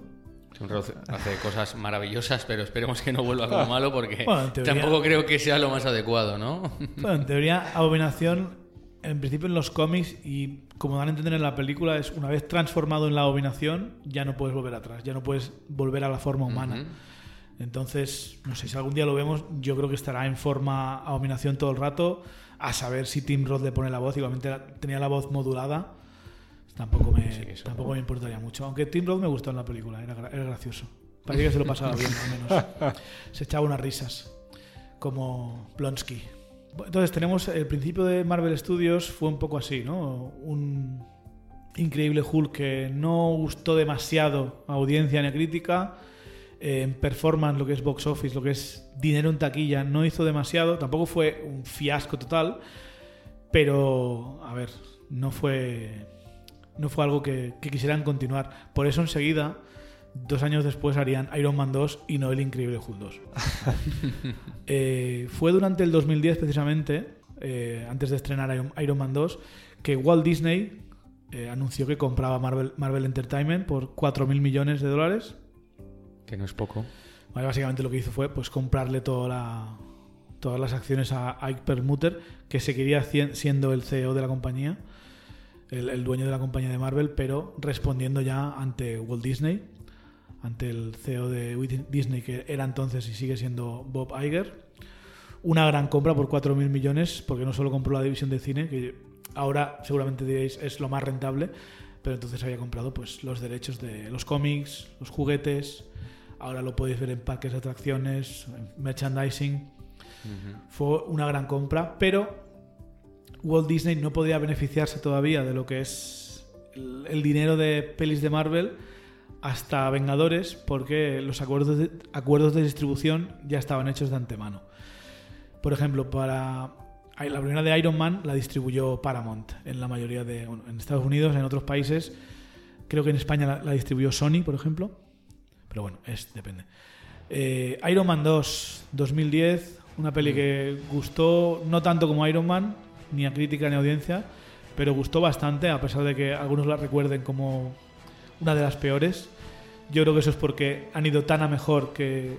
Tim Roth hace cosas maravillosas, pero esperemos que no vuelva como <laughs> malo porque Bueno, en teoría- tampoco creo que sea lo más adecuado, ¿no? bueno, en teoría Abominación, en principio en los cómics y como dan a entender en la película, es una vez transformado en la Abominación, ya no puedes volver atrás, ya no puedes volver a la forma humana. Entonces, no sé si algún día lo vemos, yo creo que estará en forma abominación todo el rato, a saber si Tim Roth le pone la voz, igualmente tenía la voz modulada, tampoco me, Sí, eso. tampoco me importaría mucho. Aunque Tim Roth me gustó en la película, era, era gracioso. Parecía que se lo pasaba bien, al menos. <laughs> Se echaba unas risas, como Blonsky. Entonces tenemos el principio de Marvel Studios fue un poco así, ¿no? Un increíble Hulk que no gustó demasiado a audiencia ni a crítica. Eh, en performance, lo que es box office, lo que es dinero en taquilla, no hizo demasiado. Tampoco fue un fiasco total. Pero, a ver, no fue, no fue algo que, que quisieran continuar. Por eso enseguida, dos años después, harían Iron Man 2 y no el increíble Hulk <laughs> 2. Eh, fue durante el 2010 precisamente, eh, antes de estrenar Iron, Man 2, que Walt Disney eh, anunció que compraba Marvel, Marvel Entertainment por 4.000 millones de dólares. Que no es poco. Básicamente lo que hizo fue pues comprarle toda la- todas las acciones a Ike Perlmutter, que seguiría siendo el CEO de la compañía, el, el dueño de la compañía de Marvel, pero respondiendo ya ante Walt Disney, ante el CEO de Disney, que era entonces y sigue siendo Bob Iger. Una gran compra por 4.000 millones, porque no solo compró la división de cine, que ahora seguramente diréis es lo más rentable, pero entonces había comprado pues los derechos de los cómics, los juguetes, ahora lo podéis ver en parques de atracciones, en merchandising. Fue una gran compra, pero Walt Disney no podía beneficiarse todavía de lo que es el, el dinero de pelis de Marvel hasta Vengadores, porque los acuerdos de, acuerdos de distribución ya estaban hechos de antemano. Por ejemplo, para la primera de Iron Man la distribuyó Paramount en la mayoría de bueno, en Estados Unidos, en otros países. Creo que en España la, la distribuyó Sony, por ejemplo. Pero bueno, es depende. Eh, Iron Man 2, 2010, una peli que gustó no tanto como Iron Man, ni a crítica ni a audiencia, pero gustó bastante, a pesar de que algunos la recuerden como una de las peores. Yo creo que eso es porque han ido tan a mejor que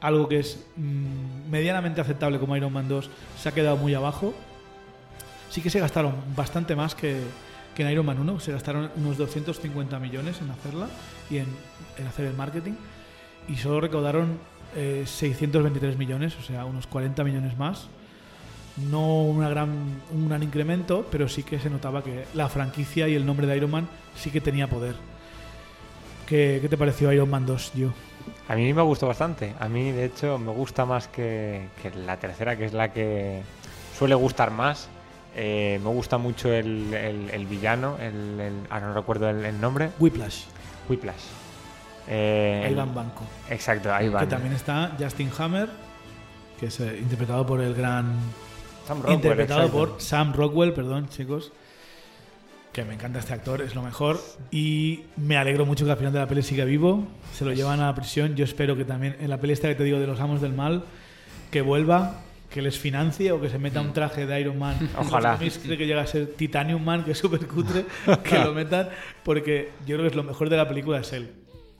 algo que es mm, medianamente aceptable como Iron Man 2 se ha quedado muy abajo. Sí que se gastaron bastante más que, que en Iron Man 1, se gastaron unos 250 millones en hacerla y en, en hacer el marketing y solo recaudaron eh, 623 millones, o sea, unos 40 millones más. No una gran, un gran incremento, pero sí que se notaba que la franquicia y el nombre de Iron Man sí que tenía poder. ¿Qué, qué te pareció Iron Man 2, yo? A mí me gustó bastante. A mí, de hecho, me gusta más que, que la tercera, que es la que suele gustar más. Eh, me gusta mucho el, el- el villano, el, el- ahora no recuerdo el, nombre, Whiplash, Whiplash. Eh, Ivan Banco. Exacto, va. Que también está Justin Hammer, que es eh, interpretado por el gran. Sam Rockwell, interpretado exacto. por Sam Rockwell, perdón, chicos. Que me encanta este actor, es lo mejor. Y me alegro mucho que al final de la peli siga vivo. Se lo llevan a la prisión. Yo espero que también en la peli esta que te digo de los amos del mal, que vuelva, que les financie o que se meta un traje de Iron Man. <laughs> Ojalá. Que llega a ser Titanium Man, que es súper cutre, que lo metan, porque yo creo que es lo mejor de la película es él.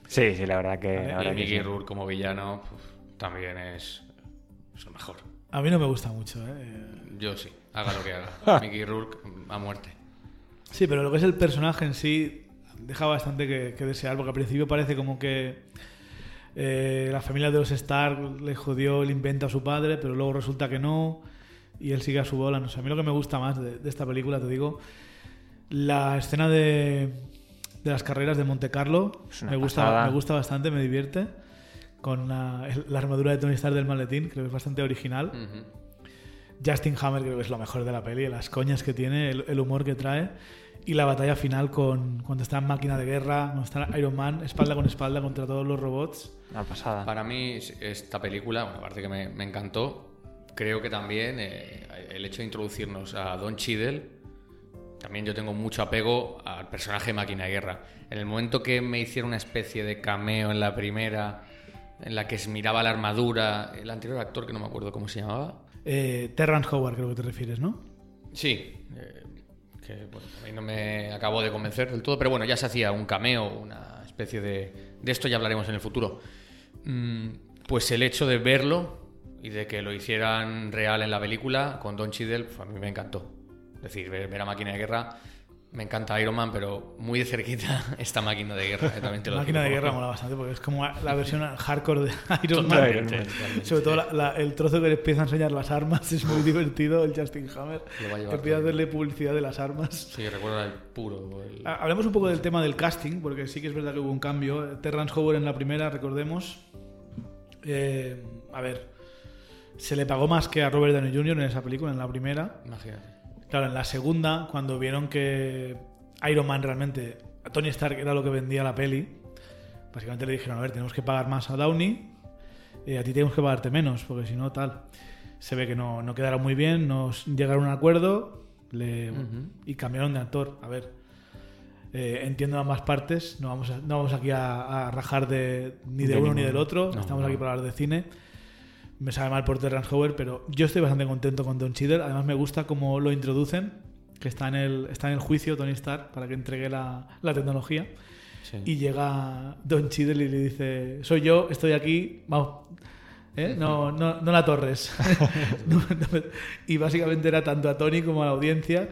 Sí, sí, la verdad que. Vale, la Y verdad que Mickey sí. Rourke como villano también es, es lo mejor. A mí no me gusta mucho, ¿eh? Yo sí, haga lo que haga. <laughs> Mickey Rourke a muerte. Sí, pero lo que es el personaje en sí deja bastante que, que desear, porque al principio parece como que eh, la familia de los Stark le jodió el invento a su padre, pero luego resulta que no, y él sigue a su bola. No sé, a mí lo que me gusta más de, de esta película, te digo, la escena de, de las carreras de Monte Carlo, me gusta, me gusta bastante, me divierte, con la, la armadura de Tony Stark del maletín, creo que es bastante original. Ujú. Justin Hammer creo que es lo mejor de la peli, las coñas que tiene, el, el humor que trae y la batalla final con cuando está en máquina de guerra, cuando está Iron Man espalda con espalda contra todos los robots. Una pasada. Para mí esta película, bueno, aparte que me, me encantó, creo que también eh, el hecho de introducirnos a Don Cheadle, también yo tengo mucho apego al personaje de Máquina de Guerra. En el momento que me hicieron una especie de cameo en la primera, en la que se miraba la armadura, el anterior actor que no me acuerdo cómo se llamaba, Eh, Terrence Howard creo que te refieres, ¿no? Sí, eh, que bueno, a mí no me acabó de convencer del todo, pero bueno, ya se hacía un cameo, una especie de... De esto ya hablaremos en el futuro. Mm, pues el hecho de verlo y de que lo hicieran real en la película con Don Cheadle, pues a mí me encantó. Es decir, ver, ver a Máquina de Guerra, me encanta Iron Man, pero muy de cerquita <laughs> esta Máquina de Guerra, eh, también te lo máquina de guerra mola bastante porque es como la versión hardcore de <laughs> Iron Man. Man. Sobre todo la- la- el trozo que le empieza a enseñar las armas es muy divertido, el Justin Hammer. Lo va a llevar Que empieza a hacerle publicidad de las armas. Sí, recuerdo el puro. el- Ha- Hablemos un poco del tema del casting, porque sí que es verdad que hubo un cambio. Terrence Howard en la primera, recordemos. eh, a ver, se le pagó más que a Robert Downey Jr. en esa película, en la primera. Imagínate. Claro, en la segunda, cuando vieron que Iron Man realmente, a Tony Stark era lo que vendía la peli, básicamente le dijeron, a ver, tenemos que pagar más a Downey, y a ti tenemos que pagarte menos, porque si no, tal. Se ve que no, no quedaron muy bien, nos llegaron a un acuerdo le- y cambiaron de actor. A ver, eh, entiendo ambas partes, no vamos, a- no vamos aquí a, a rajar de, ni de, De uno ni del otro, No, estamos no. aquí para hablar de cine. Me sabe mal por Terrence Howard, pero yo estoy bastante contento con Don Cheadle. Además, me gusta cómo lo introducen, que está en el, está en el juicio Tony Stark para que entregue la, la tecnología. Sí. Y llega Don Cheadle y le dice: Soy yo, estoy aquí, vamos. ¿eh? No, no, no la torres. No- no me- y básicamente era tanto a Tony como a la audiencia.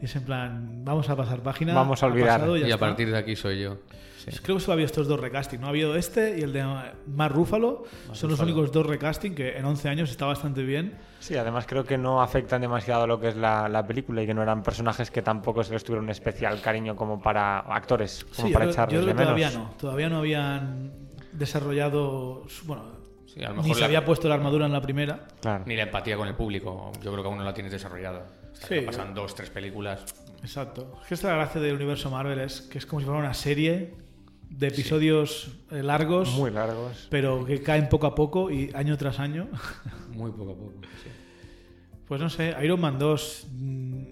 Y es en plan: Vamos a pasar página. Vamos a olvidar. pasado, y a partir de aquí soy yo. Sí. Creo que solo había estos dos recasting. No ha habido este y el de Mark Ruffalo. Mark Son los Ruffalo. únicos dos recasting que en 11 años está bastante bien. Sí, además creo que no afectan demasiado lo que es la, la película y que no eran personajes que tampoco se les tuviera un especial cariño como para actores, como Sí, para yo, creo- echarles yo creo de que todavía menos. no. Todavía no habían desarrollado. Bueno, Sí, a lo ni mejor se la- había puesto la armadura en la primera. Claro. Ni la empatía con el público. Yo creo que aún no la tienes desarrollada. Sí. pasan dos, tres películas. Exacto. Es que esta es la gracia del universo Marvel es que es como si fuera una serie de episodios eh, largos, Muy largos. pero que caen poco a poco y año tras año. <laughs> Muy poco a poco. sí. Pues no sé, Iron Man 2. mm,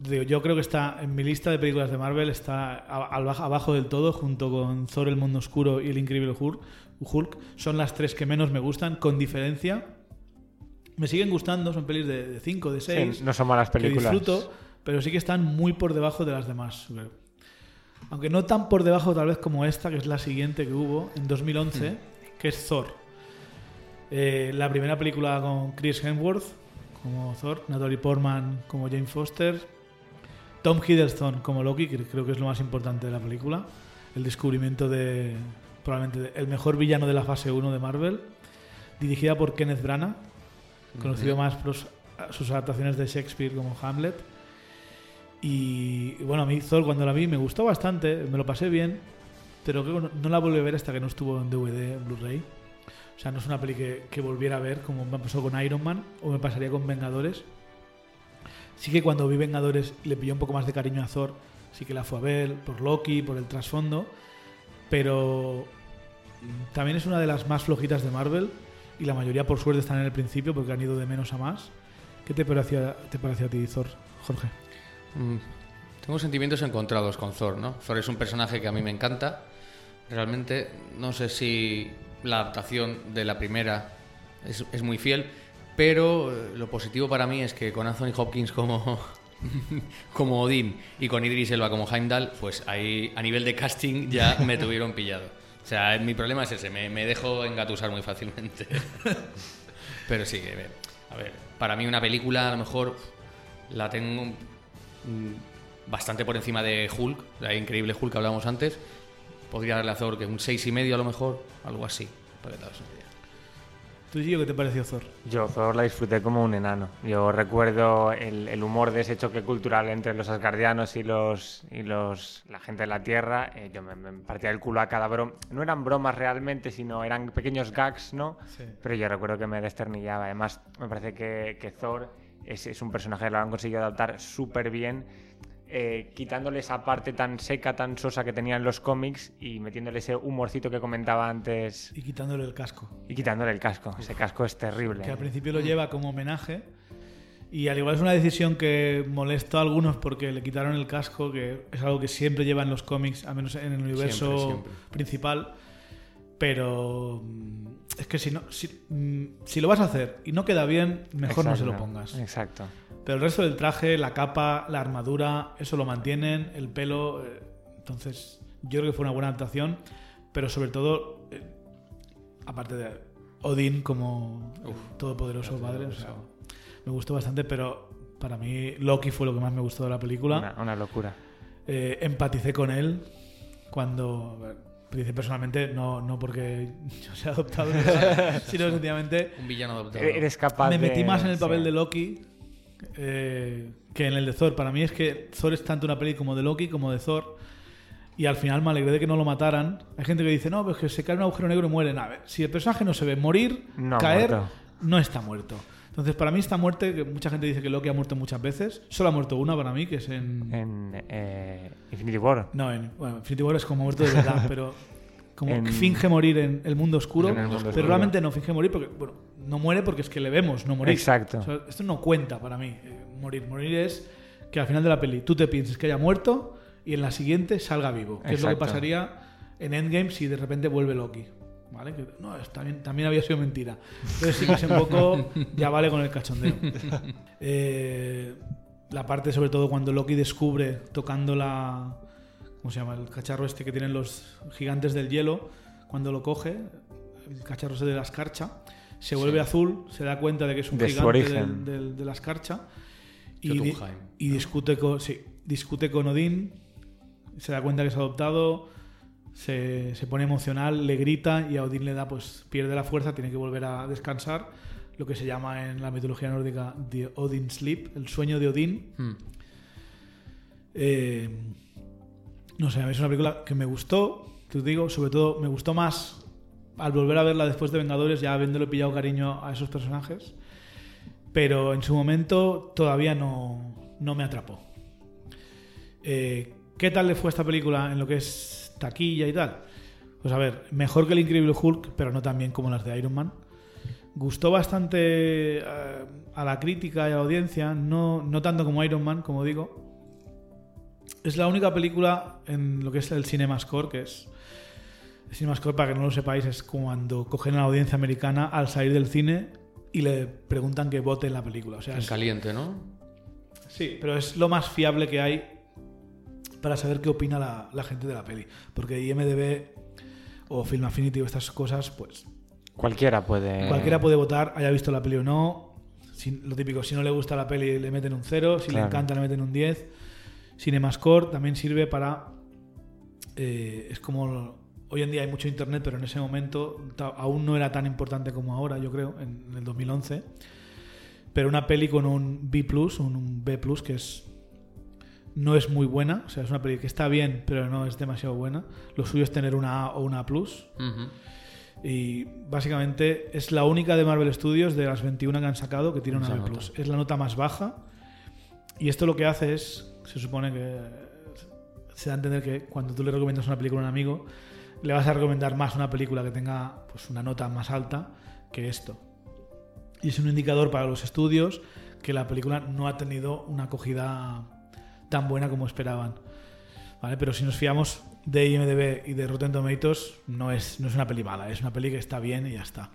digo, yo creo que está en mi lista de películas de Marvel, está abajo del todo, junto con Thor, el mundo oscuro y el increíble Hulk. Son las tres que menos me gustan, con diferencia. Me siguen gustando, son pelis de 5, de 6. Sí, no son malas que películas. disfruto, pero sí que están muy por debajo de las demás. creo. Aunque no tan por debajo tal vez como esta, que es la siguiente que hubo en 2011, que es Thor. Eh, la primera película con Chris Hemsworth como Thor, Natalie Portman como Jane Foster, Tom Hiddleston como Loki, que creo que es lo más importante de la película, el descubrimiento de probablemente el mejor villano de la fase 1 de Marvel, dirigida por Kenneth Branagh, conocido más por sus adaptaciones de Shakespeare como Hamlet. Y, bueno, a mí Thor cuando la vi me gustó bastante, me lo pasé bien, pero creo no, la volví a ver hasta que no estuvo en DVD, en Blu-ray. O sea, no es una peli que, que volviera a ver como me pasó con Iron Man o me pasaría con Vengadores. Sí que cuando vi Vengadores le pilló un poco más de cariño a Thor, sí que la fue a ver por Loki, por el trasfondo, pero también es una de las más flojitas de Marvel y la mayoría por suerte están en el principio porque han ido de menos a más. ¿Qué te pareció, te pareció a ti, Thor, Jorge? Mm, Tengo sentimientos encontrados con Thor, ¿no? Thor es un personaje que a mí me encanta. Realmente no sé si la adaptación de la primera es, es muy fiel, Pero eh, lo positivo para mí es que con Anthony Hopkins como, <laughs> como Odín y con Idris Elba como Heimdall, pues ahí a nivel de casting ya me tuvieron pillado. O sea, mi problema es ese, me, me dejo engatusar muy fácilmente. <laughs> Pero sí, eh, a ver, para mí una película a lo mejor la tengo bastante por encima de Hulk, la increíble Hulk que hablábamos antes. Podría darle a Thor que un seis y medio a lo mejor, algo así. Para que te hagas una idea. ¿Tú, Gio, qué te pareció Thor? Yo Thor la disfruté como un enano. Yo recuerdo el, el humor de ese choque cultural entre los asgardianos y los y los la gente de la Tierra. Eh, yo me, me partía el culo a cada broma. No eran bromas realmente, sino eran pequeños gags, ¿no? Sí. Pero yo recuerdo que me desternillaba. Además, me parece que, que Thor es, es un personaje que lo han conseguido adaptar súper bien. eh, quitándole esa parte tan seca, tan sosa que tenían los cómics y metiéndole ese humorcito que comentaba antes Y quitándole el casco. y quitándole el casco. Ese casco es terrible. Que al principio lo lleva como homenaje. Y al igual es una decisión que molestó a algunos porque le quitaron el casco, que es algo que siempre lleva en los cómics, al menos en el universo Siempre, siempre. principal. Pero mm, es que si no si, mm, si lo vas a hacer y no queda bien, mejor no se lo Exacto, pongas. Exacto. Pero el resto del traje, la capa, la armadura, eso lo mantienen, el pelo. eh, entonces, yo creo que fue una buena adaptación. Pero sobre todo, eh, aparte de Odín como Uf, todopoderoso padre, o sea, me gustó bastante. Pero para mí, Loki fue lo que más me gustó de la película. Una, una locura. Eh, empaticé con él cuando. Personalmente, no, no porque <laughs> yo sea adoptado, <laughs> sino sencillamente Un villano adoptado. Eres capaz me metí más en el papel sí. de Loki eh, que en el de Thor. Para mí es que Thor es tanto una peli como de Loki como de Thor. Y al final me alegré de que no lo mataran. Hay gente que dice, no, pues que se cae en un agujero negro y muere. A ver, si el personaje no se ve morir, No caer, muerto. no está muerto. Entonces, para mí esta muerte, que mucha gente dice que Loki ha muerto muchas veces, solo ha muerto una para mí, que es en... En eh, Infinity War. No, en bueno, Infinity War es como muerto de verdad, <laughs> pero como En- finge morir en el mundo oscuro, En el mundo pero oscuro. realmente no finge morir porque, bueno, no muere porque es que le vemos, no morir. Exacto. O sea, esto no cuenta para mí, eh, morir. Morir es que al final de la peli tú te pienses que haya muerto y en la siguiente salga vivo, que es lo que pasaría en Endgame si de repente vuelve Loki. ¿Vale? Que, no, es- también, también había sido mentira. Entonces sí que es un poco, ya vale con el cachondeo. <laughs> Eh, la parte sobre todo cuando Loki descubre tocando la... ¿Cómo se llama? El cacharro este que tienen los gigantes del hielo. Cuando lo coge, el cacharro ese de la escarcha, se vuelve azul, se da cuenta de que es un De gigante del- del- de la escarcha. Y, di- Jotunheim. y discute con sí, discute con Odín, se da cuenta que es adoptado, se, se pone emocional, le grita y a Odín le da, pues pierde la fuerza, tiene que volver a descansar, lo que se llama en la mitología nórdica The Odin Sleep, el sueño de Odín. Hmm. Eh, no sé, a mí es una película que me gustó, te digo, sobre todo me gustó más al volver a verla después de Vengadores, ya habiéndole pillado cariño a esos personajes, pero en su momento todavía no, no me atrapó. Eh, ¿Qué tal le fue esta película en lo que es taquilla y tal? Pues a ver, mejor que el Increíble Hulk, pero no tan bien como las de Iron Man. Gustó bastante eh, a la crítica y a la audiencia, no, no tanto como Iron Man, como digo. Es la única película en lo que es el CinemaScore, que es... El CinemaScore, para que no lo sepáis, es cuando cogen a la audiencia americana al salir del cine y le preguntan que vote en la película. O sea, En es- caliente, ¿no? Sí, pero es lo más fiable que hay para saber qué opina la, la gente de la peli. Porque IMDB o Film Affinity o estas cosas, pues Cualquiera puede. cualquiera puede votar, haya visto la peli o no. Si- lo típico, si no le gusta la peli le meten un 0, si le encanta le meten un 10. Cinemascore también sirve para... eh, es como... Hoy en día hay mucho internet, pero en ese momento aún no era tan importante como ahora, yo creo, en, el 2011. Pero una peli con un B+, un B+, que es no es muy buena, o sea, es una peli que está bien, pero no es demasiado buena. Lo suyo es tener una A o una A+. Y básicamente es la única de Marvel Studios de las 21 que han sacado que tiene una Esa B+. nota. Es la nota más baja. Y esto lo que hace es, se supone que se da a entender que cuando tú le recomiendas una película a un amigo, le vas a recomendar más una película que tenga pues, una nota más alta que esto. Y es un indicador para los estudios que la película no ha tenido una acogida tan buena como esperaban. ¿Vale? Pero si nos fiamos de IMDB y de Rotten Tomatoes, no es, no es una peli mala, es una peli que está bien y ya está.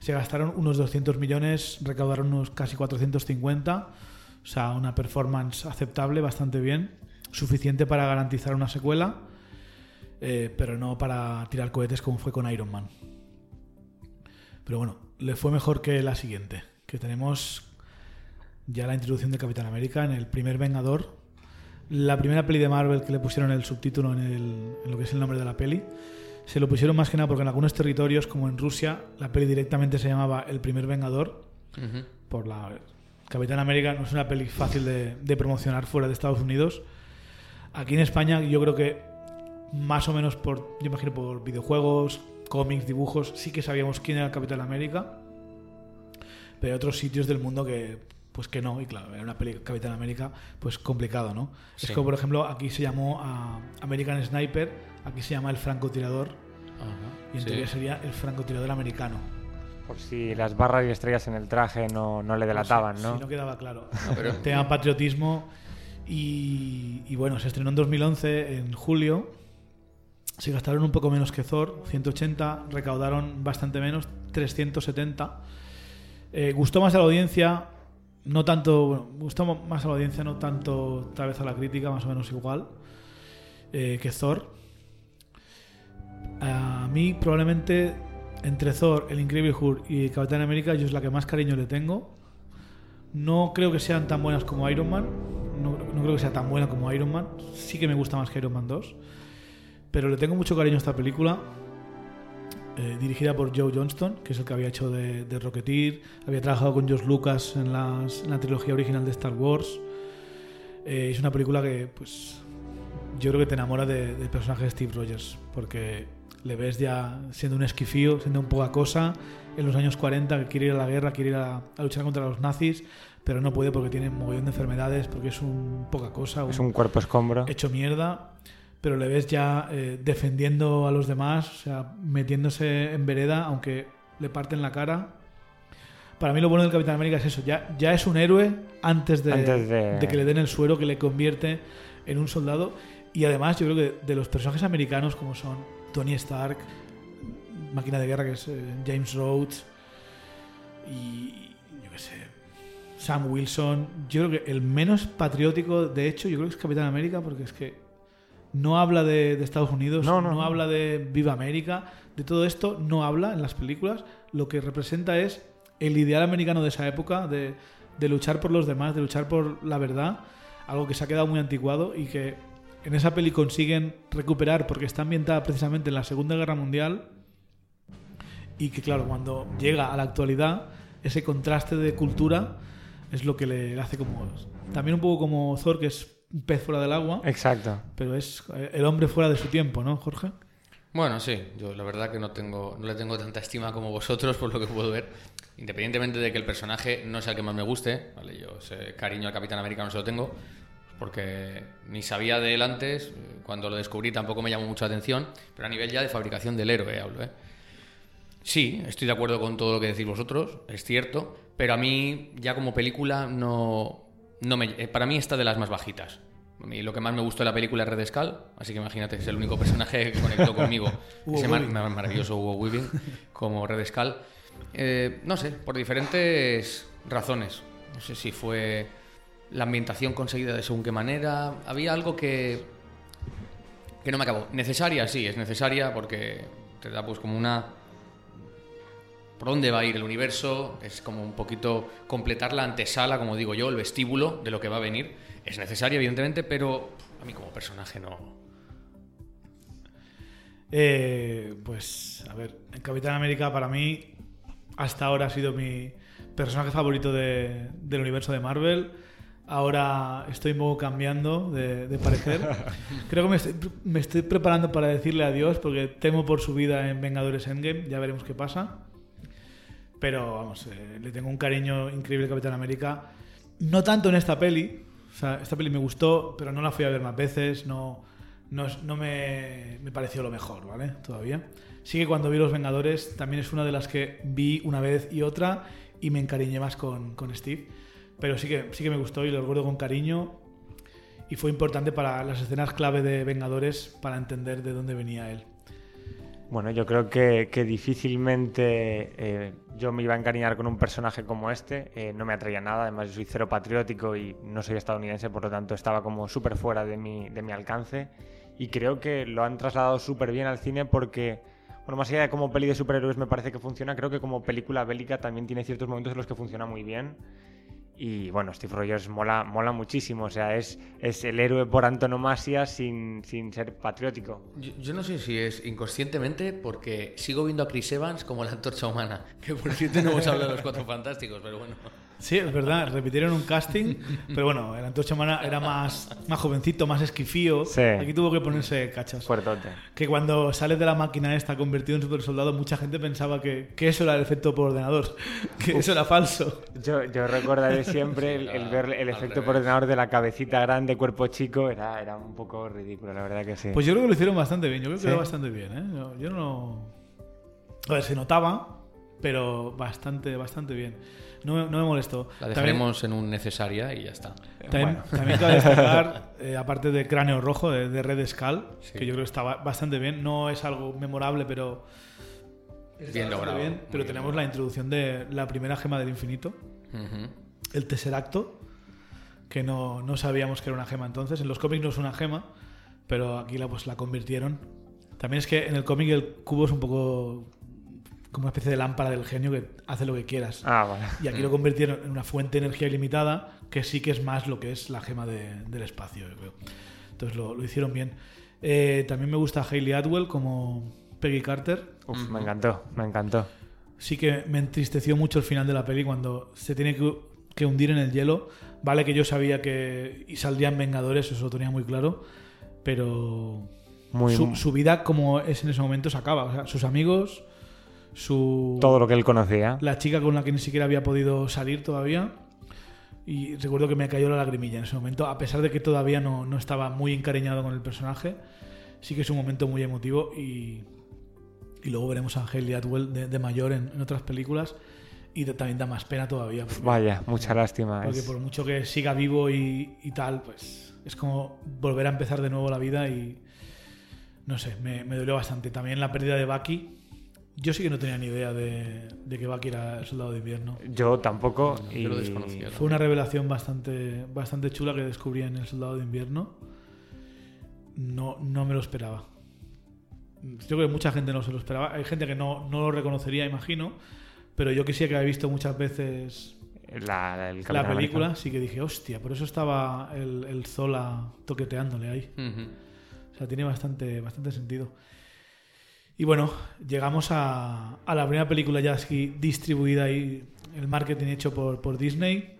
Se gastaron unos 200 millones, recaudaron unos casi 450. O sea, una performance aceptable, bastante bien. Suficiente para garantizar una secuela, eh, pero no para tirar cohetes como fue con Iron Man. Pero bueno, le fue mejor que la siguiente, que tenemos ya la introducción de Capitán América en el primer Vengador. La primera peli de Marvel que le pusieron el subtítulo en, el- en lo que es el nombre de la peli. Se lo pusieron más que nada porque en algunos territorios, como en Rusia, la peli directamente se llamaba El primer Vengador. Por la Capitán América no es una peli fácil de, de promocionar fuera de Estados Unidos. Aquí en España yo creo que más o menos por, yo imagino por videojuegos, cómics, dibujos, sí que sabíamos quién era el Capitán América. Pero hay otros sitios del mundo que pues que no, y claro, era una peli Capitán América, pues complicado, ¿no? Es como por ejemplo, aquí se llamó a American Sniper, aquí se llama el francotirador, y en Sí. teoría sería el francotirador americano. Por si las barras y estrellas en el traje no, no le delataban, Sí, ¿no? sí, no quedaba claro. No, pero- <laughs> Tema patriotismo. Y, y bueno, se estrenó en 2011, en julio. Se gastaron un poco menos que Thor, 180. Recaudaron bastante menos, 370. Eh, gustó más a la audiencia, no tanto. Bueno, gustó más a la audiencia, no tanto tal vez a la crítica, más o menos igual eh, que Thor. A mí, probablemente, entre Thor, el Incredible Hulk y Capitán América, yo es la que más cariño le tengo. No creo que sean tan buenas como Iron Man. No, no creo que sea tan buena como Iron Man. Sí que me gusta más que Iron Man 2. Pero le tengo mucho cariño a esta película. Eh, dirigida por Joe Johnston, que es el que había hecho de, de Rocketeer. Había trabajado con George Lucas en, las- en la trilogía original de Star Wars. Eh, es una película que, pues, yo creo que te enamora de- del personaje de Steve Rogers. Porque le ves ya siendo un esquifío, siendo un poca cosa. En los años 40, que quiere ir a la guerra, quiere ir a, a luchar contra los nazis, pero no puede porque tiene un mogollón de enfermedades, porque es un poca cosa, Es un cuerpo escombro. hecho mierda. Pero le ves ya eh, defendiendo a los demás, o sea, metiéndose en vereda, aunque le parten la cara. Para mí lo bueno del Capitán América es eso, ya, ya es un héroe antes de, Antes de- de que le den el suero que le convierte en un soldado. Y además yo creo que de los personajes americanos como son Tony Stark, Máquina de Guerra que es eh, James Rhodes y yo qué sé, Sam Wilson, yo creo que el menos patriótico de hecho yo creo que es Capitán América porque es que no habla de, de Estados Unidos, No, no, no. habla de Viva América, de todo esto no habla en las películas, lo que representa es el ideal americano de esa época, de, de luchar por los demás, de luchar por la verdad, algo que se ha quedado muy anticuado y que en esa peli consiguen recuperar porque está ambientada precisamente en la Segunda Guerra Mundial y que claro, cuando llega a la actualidad, ese contraste de cultura es lo que le hace como... También un poco como Thor, que es pez fuera del agua, Exacto. pero es eh, el hombre fuera de su tiempo, ¿no, Jorge? Bueno, sí, yo la verdad que no tengo, no le tengo tanta estima como vosotros por lo que puedo ver. Independientemente de que el personaje no sea el que más me guste, ¿vale? Yo ese cariño al Capitán América no se lo tengo, porque ni sabía de él antes, cuando lo descubrí tampoco me llamó mucho la atención, pero a nivel ya de fabricación del héroe hablo, ¿eh? Sí, estoy de acuerdo con todo lo que decís vosotros, es cierto, pero a mí ya como película no, no me, eh, para mí está de las más bajitas. Lo que más me gustó de la película es Red Skull, así que imagínate que es el único personaje que conectó conmigo, <laughs> ese mar- maravilloso Hugo Weaving como Red Skull. Eh, no sé, por diferentes razones. No sé si fue la ambientación conseguida de según qué manera. Había algo que que no me acabó. Necesaria, sí, es necesaria porque te da pues como una por dónde va a ir el universo, es como un poquito completar la antesala, como digo yo, el vestíbulo de lo que va a venir. Es necesaria, evidentemente, pero a mí como personaje no. Eh, pues, a ver, el Capitán América para mí hasta ahora ha sido mi personaje favorito de- del universo de Marvel. Ahora estoy un poco cambiando de, de parecer. <laughs> Creo que me estoy, me estoy preparando para decirle adiós porque temo por su vida en Vengadores Endgame. Ya veremos qué pasa. Pero vamos, eh, le tengo un cariño increíble al Capitán América. No tanto en esta peli. Esta peli me gustó, pero no la fui a ver más veces. No, no, no me, me pareció lo mejor, ¿vale? Todavía. Sí que cuando vi Los Vengadores también es una de las que vi una vez y otra y me encariñé más con, con Steve. Pero sí que, sí que me gustó y lo recuerdo con cariño. Y fue importante para las escenas clave de Vengadores para entender de dónde venía él. Bueno, yo creo que, que difícilmente eh, yo me iba a encariñar con un personaje como este. eh, no me atraía nada, además yo soy cero patriótico y no soy estadounidense, por lo tanto estaba como súper fuera de mi, de mi alcance. Y creo que lo han trasladado súper bien al cine porque, bueno, más allá de como peli de superhéroes me parece que funciona, creo que como película bélica también tiene ciertos momentos en los que funciona muy bien. Y bueno, Steve Rogers mola, mola muchísimo, o sea, es, es el héroe por antonomasia sin, sin ser patriótico. Yo, yo no sé si es inconscientemente porque sigo viendo a Chris Evans como la antorcha humana. Que por cierto no hemos hablado de los cuatro fantásticos, pero bueno. Sí, es verdad, repitieron un casting, pero bueno, el Antorcha Humana era más, más jovencito, más esquifío. Sí. Aquí tuvo que ponerse cachas. Fuertote. Que cuando sale de la máquina esta convertido en super soldado, mucha gente pensaba que, que eso era el efecto por ordenador, que eso era falso. Yo, yo recordaré siempre el, el ver el efecto por ordenador de la cabecita grande, cuerpo chico, era, era un poco ridículo, la verdad que sí. Pues yo creo que lo hicieron bastante bien, yo creo que Sí. quedó bastante bien, ¿eh? Yo, yo no... A ver, se notaba, pero bastante, bastante bien. No, me- no me molestó. La También- dejaremos en un necesaria y ya está. También, Bueno. también cabe destacar, <laughs> eh, aparte de Cráneo Rojo, de, de Red Skull, Sí. que yo creo que está ba- bastante bien. No es algo memorable, pero. está Bien logrado, bien. pero bien tenemos logrado. la introducción de la primera gema del infinito, Ujú. el Tesseracto, que no, no sabíamos que era una gema entonces. En los cómics no es una gema, pero aquí la, pues, la convirtieron. También es que en el cómic el cubo es un poco como una especie de lámpara del genio que hace lo que quieras. Ah, vale. Y aquí lo convirtieron en una fuente de energía ilimitada, que sí que es más lo que es la gema de- del espacio, yo creo. Entonces lo, lo hicieron bien. Eh, también me gusta Hayley Atwell como Peggy Carter. Uf, me encantó, me encantó. Sí que me entristeció mucho el final de la peli cuando se tiene que, que hundir en el hielo. Vale que yo sabía que y saldrían Vengadores, eso lo tenía muy claro, pero Muy, su, su vida como es en ese momento se acaba. O sea, sus amigos, su todo lo que él conocía. la chica con la que ni siquiera había podido salir todavía. Y recuerdo que me cayó la lagrimilla en ese momento, a pesar de que todavía no, no estaba muy encariñado con el personaje. Sí que es un momento muy emotivo y, y luego veremos a Hayley Atwell de, de mayor en, en otras películas y de- también da más pena todavía. Porque, Vaya, mucha lástima. porque es- por mucho que siga vivo y, y tal, pues es como volver a empezar de nuevo la vida y no sé, me, me dolió bastante. También la pérdida de Bucky. Yo sí que no tenía ni idea de, de que Bucky era el soldado de invierno. Yo tampoco. yo y... lo desconocía. Fue una revelación bastante, bastante chula que descubrí en El Soldado de Invierno. No, no me lo esperaba. Yo creo que mucha gente no se lo esperaba. Hay gente que no, no lo reconocería, imagino. Pero yo que sí que había visto muchas veces La, el la Capitán película, América. sí que dije, hostia, por eso estaba el, el Zola toqueteándole ahí. O sea, tiene bastante, bastante sentido. Y bueno, llegamos a, la primera película ya así distribuida y el marketing hecho por, Disney.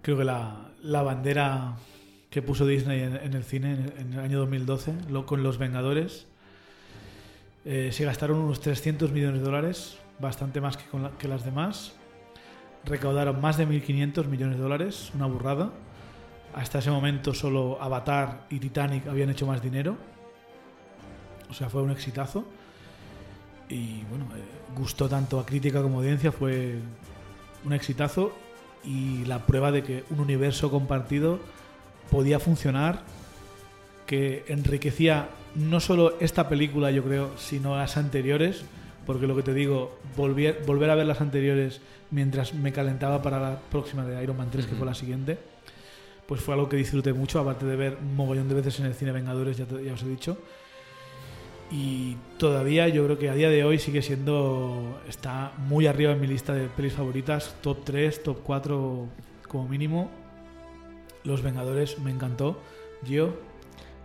Creo que la, bandera que puso Disney en, el cine en, el año 2012, lo, con Los Vengadores, eh, se gastaron unos 300 millones de dólares, bastante más que, que las demás. Recaudaron más de 1.500 millones de dólares, una burrada. Hasta ese momento solo Avatar y Titanic habían hecho más dinero. O sea, fue un exitazo. Y bueno, eh, gustó tanto a crítica como a audiencia, fue un exitazo. Y la prueba de que un universo compartido podía funcionar, que enriquecía no solo esta película, yo creo, sino las anteriores. Porque lo que te digo, volver, volver a ver las anteriores mientras me calentaba para la próxima de Iron Man 3, que fue la siguiente, pues fue algo que disfruté mucho, aparte de ver un mogollón de veces en el cine Vengadores, ya, te- ya os he dicho. Y todavía yo creo que a día de hoy sigue siendo, está muy arriba en mi lista de pelis favoritas, top 3, top 4 como mínimo. Los Vengadores me encantó. Gio,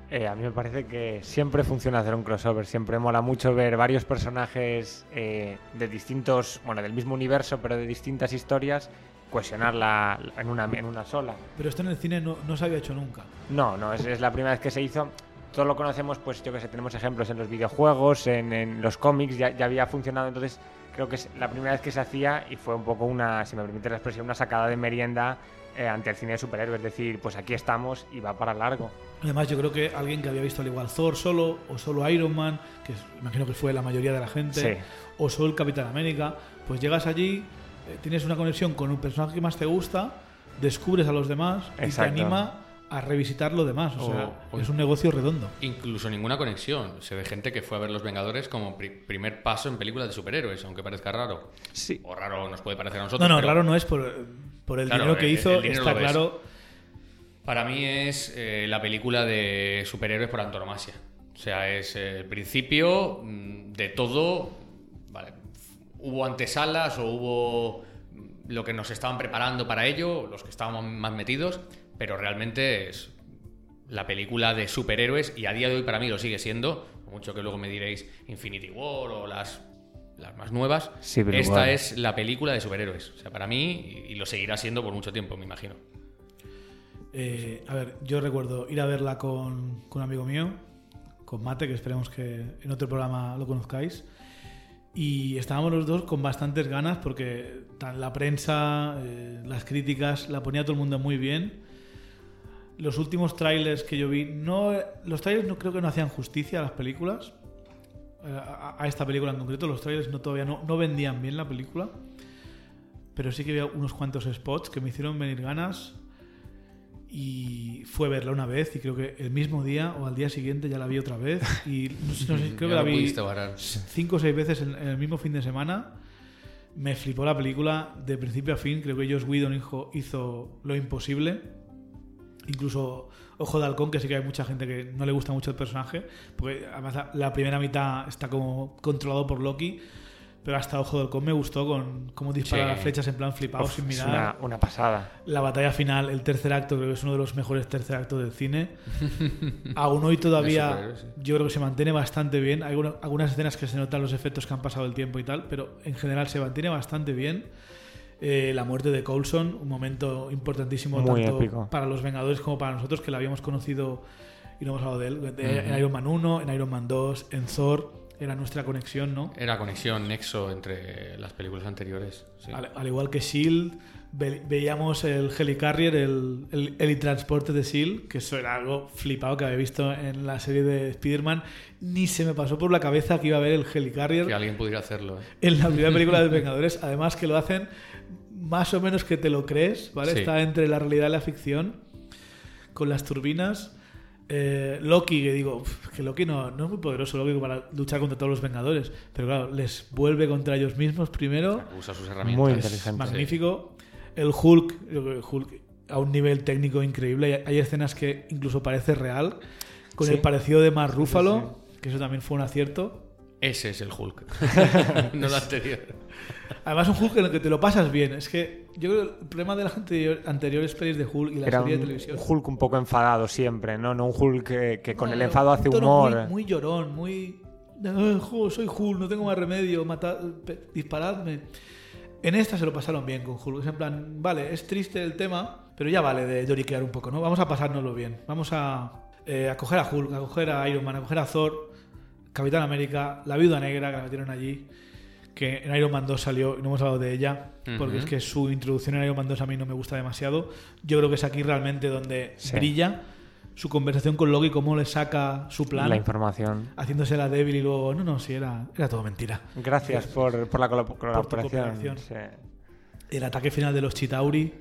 Eh, a mí me parece que siempre funciona hacer un crossover, siempre mola mucho ver varios personajes eh, de distintos, bueno, del mismo universo, pero de distintas historias, cohesionarla en una, en una sola. pero esto en el cine no, no se había hecho nunca. No, no, es, es la primera vez que se hizo. Todos lo conocemos, pues yo que sé, tenemos ejemplos en los videojuegos, en, en los cómics, ya, ya había funcionado, entonces creo que es la primera vez que se hacía y fue un poco una, si me permite la expresión, una sacada de merienda eh, ante el cine de superhéroes, es decir, pues aquí estamos y va para largo. Además, yo creo que alguien que había visto al igual Thor solo, o solo Iron Man, que imagino que fue la mayoría de la gente, Sí. o solo el Capitán América, pues llegas allí, eh, tienes una conexión con un personaje que más te gusta, descubres a los demás y te anima a revisitar lo demás. O, O- sea, o- es un negocio redondo. Incluso ninguna conexión. Se ve gente que fue a ver Los Vengadores como pri- primer paso en películas de superhéroes, aunque parezca raro. Sí. O raro nos puede parecer a No, nosotros. no, pero raro no es por, por el Claro, dinero que el- hizo, el dinero está claro. Para mí es eh, la película de superhéroes por antonomasia. O sea, es el principio mm, de todo. Vale, hubo antesalas o hubo mm, lo que nos estaban preparando para ello, los que estábamos más metidos, pero realmente es la película de superhéroes y a día de hoy para mí lo sigue siendo, por mucho que luego me diréis Infinity War o las, las más nuevas. Esta es la película de superhéroes. O sea, para mí, y, y lo seguirá siendo por mucho tiempo, me imagino. Eh, a ver, yo recuerdo ir a verla con, con un amigo mío, con Mate, que esperemos que en otro programa lo conozcáis. Y estábamos los dos con bastantes ganas porque la prensa, eh, las críticas, la ponía todo el mundo muy bien. Los últimos trailers que yo vi, no, los trailers no creo que no hacían justicia a las películas, eh, a, a esta película en concreto. Los trailers no, todavía no, no vendían bien la película, pero sí que había unos cuantos spots que me hicieron venir ganas y fue verla una vez y creo que el mismo día o al día siguiente ya la vi otra vez y no sé, no sé, <laughs> creo que la vi cinco o seis veces en, en el mismo fin de semana. Me flipó la película de principio a fin. Creo que Josh Whedon hizo, hizo lo imposible. Incluso Ojo de Halcón, que sí que hay mucha gente que no le gusta mucho el personaje. Porque además la, la primera mitad está como controlado por Loki. Pero hasta Ojo de Halcón me gustó con cómo dispara Sí. las flechas en plan flipado Uf, sin es mirar. una, una pasada. La batalla final, el tercer acto, creo que es uno de los mejores tercer actos del cine. <laughs> Aún hoy todavía sí. yo creo que se mantiene bastante bien. Hay alguna- algunas escenas que se notan los efectos que han pasado el tiempo y tal, pero en general se mantiene bastante bien. Eh, la muerte de Coulson, un momento importantísimo Muy tanto épico. para los Vengadores como para nosotros, que la habíamos conocido y no hemos hablado de él, de- en Iron Man 1, en Iron Man 2, en Thor. Era nuestra conexión, ¿no? Era conexión, nexo entre las películas anteriores. sí. Al, al igual que Shield, ve- veíamos el Helicarrier, el, el helitransporte de Shield, que eso era algo flipado que había visto en la serie de Spider-Man. Ni se me pasó por la cabeza que iba a ver el Helicarrier Que alguien pudiera hacerlo. ¿eh? en la primera película de <laughs> Vengadores. Además que lo hacen más o menos que te lo crees, ¿vale? Sí. Está entre la realidad y la ficción, con las turbinas. Eh, Loki, que digo, "Uf, que Loki no, no es muy poderoso Loki para luchar contra todos los Vengadores, pero claro, les vuelve contra ellos mismos primero. Usa sus herramientas. Muy Es inteligente. magnífico. El Hulk, Hulk a un nivel técnico increíble. Hay, hay escenas que incluso parece real, con Sí. el parecido de Mark Ruffalo, que eso también fue un acierto. Ese es el Hulk. <laughs> <laughs> no lo anterior. Además, un Hulk en el que te lo pasas bien. Es que yo creo que el problema de las anterior- anteriores pelis de Hulk y la Era serie un, de televisión. un Hulk un poco enfadado siempre, ¿no? No un Hulk que, que con No, el enfado un hace humor. Muy, muy llorón, muy. "Ah, soy Hulk, no tengo más remedio, matad, pe- disparadme. En esta se lo pasaron bien con Hulk. Es en plan, vale, es triste el tema, pero ya vale de lloriquear un poco, ¿no? Vamos a pasárnoslo bien. Vamos a, eh, a coger a Hulk, a coger a Iron Man, a coger a Thor, Capitán América, la Viuda Negra que la metieron allí, que en Iron Man 2 salió y no hemos hablado de ella, porque es que su introducción en Iron Man 2 a mí no me gusta demasiado. Yo creo que es aquí realmente donde Sí. brilla su conversación con Loki, cómo le saca su plan La información. haciéndose la débil y luego, no, no, sí, era, era todo mentira. Gracias por, por la colab- colaboración. cooperación. Sí. El ataque final de los Chitauri,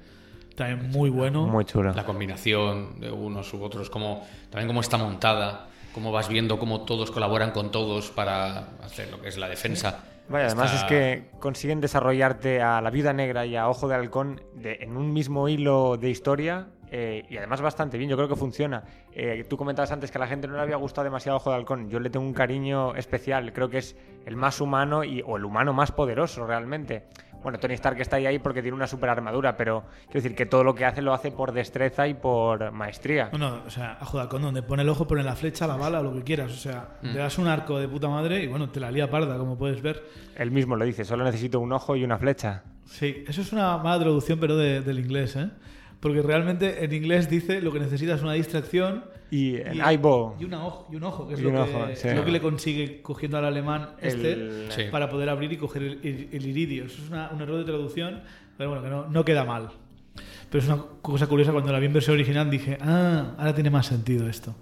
también muy bueno. Muy chulo. La combinación de unos u otros, como, también cómo está montada, cómo vas viendo cómo todos colaboran con todos para hacer lo que es la defensa. Vaya, además Está- es que consiguen desarrollarte a la viuda negra y a Ojo de Halcón de- en un mismo hilo de historia eh, y además bastante bien, yo creo que funciona. Eh, tú comentabas antes que a la gente no le había gustado demasiado Ojo de Halcón, yo le tengo un cariño especial, creo que es el más humano y, o el humano más poderoso realmente. Bueno, Tony Stark está ahí, ahí porque tiene una super armadura, pero quiero decir que todo lo que hace lo hace por destreza y por maestría. No, no, o sea, a joder, con donde pone el ojo, pone la flecha, la bala, lo que quieras. O sea, Mm. le das un arco de puta madre y bueno, te la lía parda, como puedes ver. Él mismo lo dice, solo necesito un ojo y una flecha. Sí, eso es una mala traducción, pero de- del inglés, ¿eh? Porque realmente en inglés dice lo que necesitas es una distracción Y en y, eyeball. y, una ojo, y un ojo, que es lo, un que, ojo, sí. lo que le consigue cogiendo al alemán este El- Sí. para poder abrir y coger el, el- el iridio. Eso es una- un error de traducción, pero bueno, que no, no queda mal. Pero es una cosa curiosa, cuando la vi en versión original dije, ah, ahora tiene más sentido esto.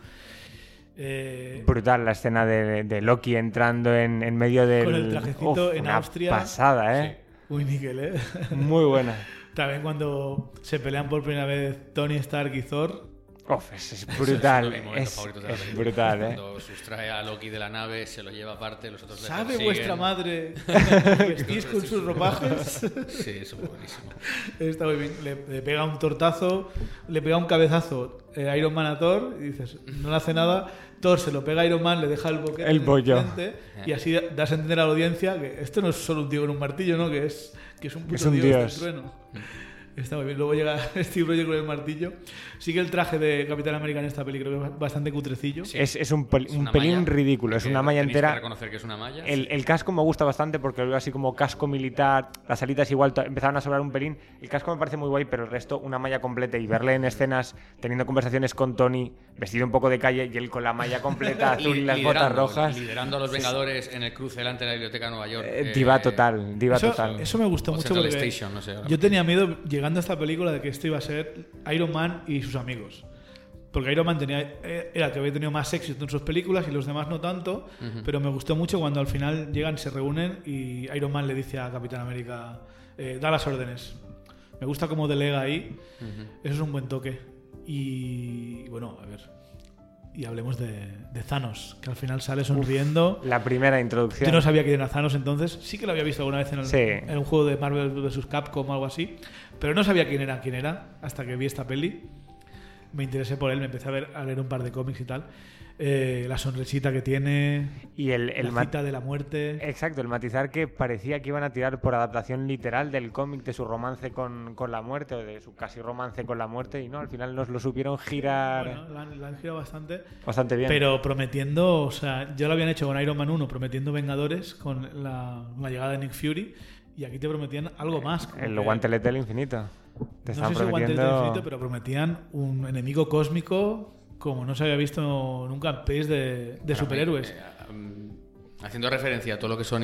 Eh, Brutal la escena de, de Loki entrando en, en medio del. Con el trajecito en una Austria. Pasada, ¿eh? Uy, Níquel, ¿eh? Muy buena. <laughs> También cuando se pelean por primera vez Tony Stark y Thor, Uf, es, es <laughs> brutal. Es, favoritos de la es película. brutal, ¿eh? Cuando sustrae a Loki de la nave, se lo lleva aparte, los otros ¿Sabe vuestra madre <laughs> que vestís con sus ropajes? Sí, eso es buenísimo. Está muy bien. Le, le pega un tortazo, le pega un cabezazo eh, Iron Man a Thor y dices, no le hace nada. Thor se lo pega a Iron Man, le deja el boquete El bollo. frente, y así das a entender a la audiencia que esto no es solo un tío con un martillo, ¿no? Que es, que es un puto Es un dios, dios. del trueno. Está muy bien. Luego llega <laughs> Steve Rogers con el martillo. Sí que el traje de Capitán América en esta peli creo que es bastante cutrecillo. Es, es un, pel- Es un una pelín malla, ridículo, es que una malla tenéis que entera. reconocer que es una malla. El, el casco me gusta bastante porque lo veo así como casco militar, las alitas igual empezaron a sobrar un pelín. El casco me parece muy guay, pero el resto una malla completa y verle en escenas teniendo conversaciones con Tony, vestido un poco de calle y él con la malla completa <laughs> azul y las botas rojas. Liderando a los Vengadores en el cruce delante de la biblioteca de Nueva York. Eh, eh, diva total, diva Eso, total. eso me gustó o mucho porque Station, no sé, yo tenía miedo llegando a esta película de que esto iba a ser Iron Man y sus amigos. Porque Iron Man tenía, eh, era el que había tenido más éxito en sus películas y los demás no tanto, pero me gustó mucho cuando al final llegan, se reúnen y Iron Man le dice a Capitán América, eh, da las órdenes. Me gusta cómo delega ahí, eso es un buen toque. Y bueno, a ver, y hablemos de, de Thanos, que al final sale sonriendo. La primera introducción. Yo no sabía quién era Thanos entonces. Sí que lo había visto alguna vez en, el- Sí. en un juego de Marvel vs. Capcom o algo así. Pero no sabía quién era quién era hasta que vi esta peli. Me interesé por él, me empecé a, ver, a leer un par de cómics y tal. Eh, la sonrisita que tiene, y el, el la ma- cita de la muerte. Exacto, el matizar que parecía que iban a tirar por adaptación literal del cómic de su romance con, con la muerte o de su casi romance con la muerte y no, al final nos lo supieron girar Bueno, la, han- la han girado bastante. bastante bien. Pero prometiendo, o sea, ya lo habían hecho con Iron Man 1, prometiendo Vengadores con la, la llegada de Nick Fury. Y aquí te prometían algo más. el que- guantelete del infinito. Te no sé si guantelete del prometiendo... infinito, pero prometían un enemigo cósmico como no se había visto nunca en pelis de, de superhéroes. Eh, haciendo referencia a todo lo que son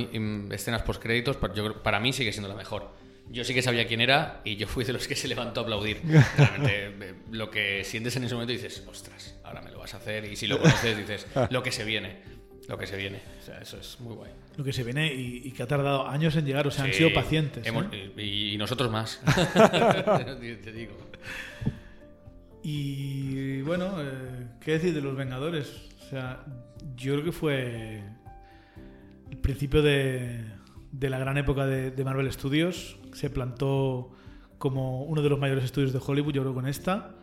escenas postcréditos, para mí sigue siendo la mejor. Yo sí que sabía quién era y yo fui de los que se levantó a aplaudir. <laughs> Realmente, eh, lo que sientes en ese momento dices, ostras, ahora me lo vas a hacer. Y si lo conoces, dices, <laughs> lo que se viene. Lo que se viene. O sea, eso es muy guay. Lo que se viene y, y que ha tardado años en llegar, o sea, han sido pacientes. hemos- ¿eh? y, y nosotros más. <laughs> Te digo. Y bueno, eh, ¿qué decir de los Vengadores? O sea, yo creo que fue el principio de, de la gran época de, de Marvel Studios. Se plantó como uno de los mayores estudios de Hollywood, yo creo, con esta.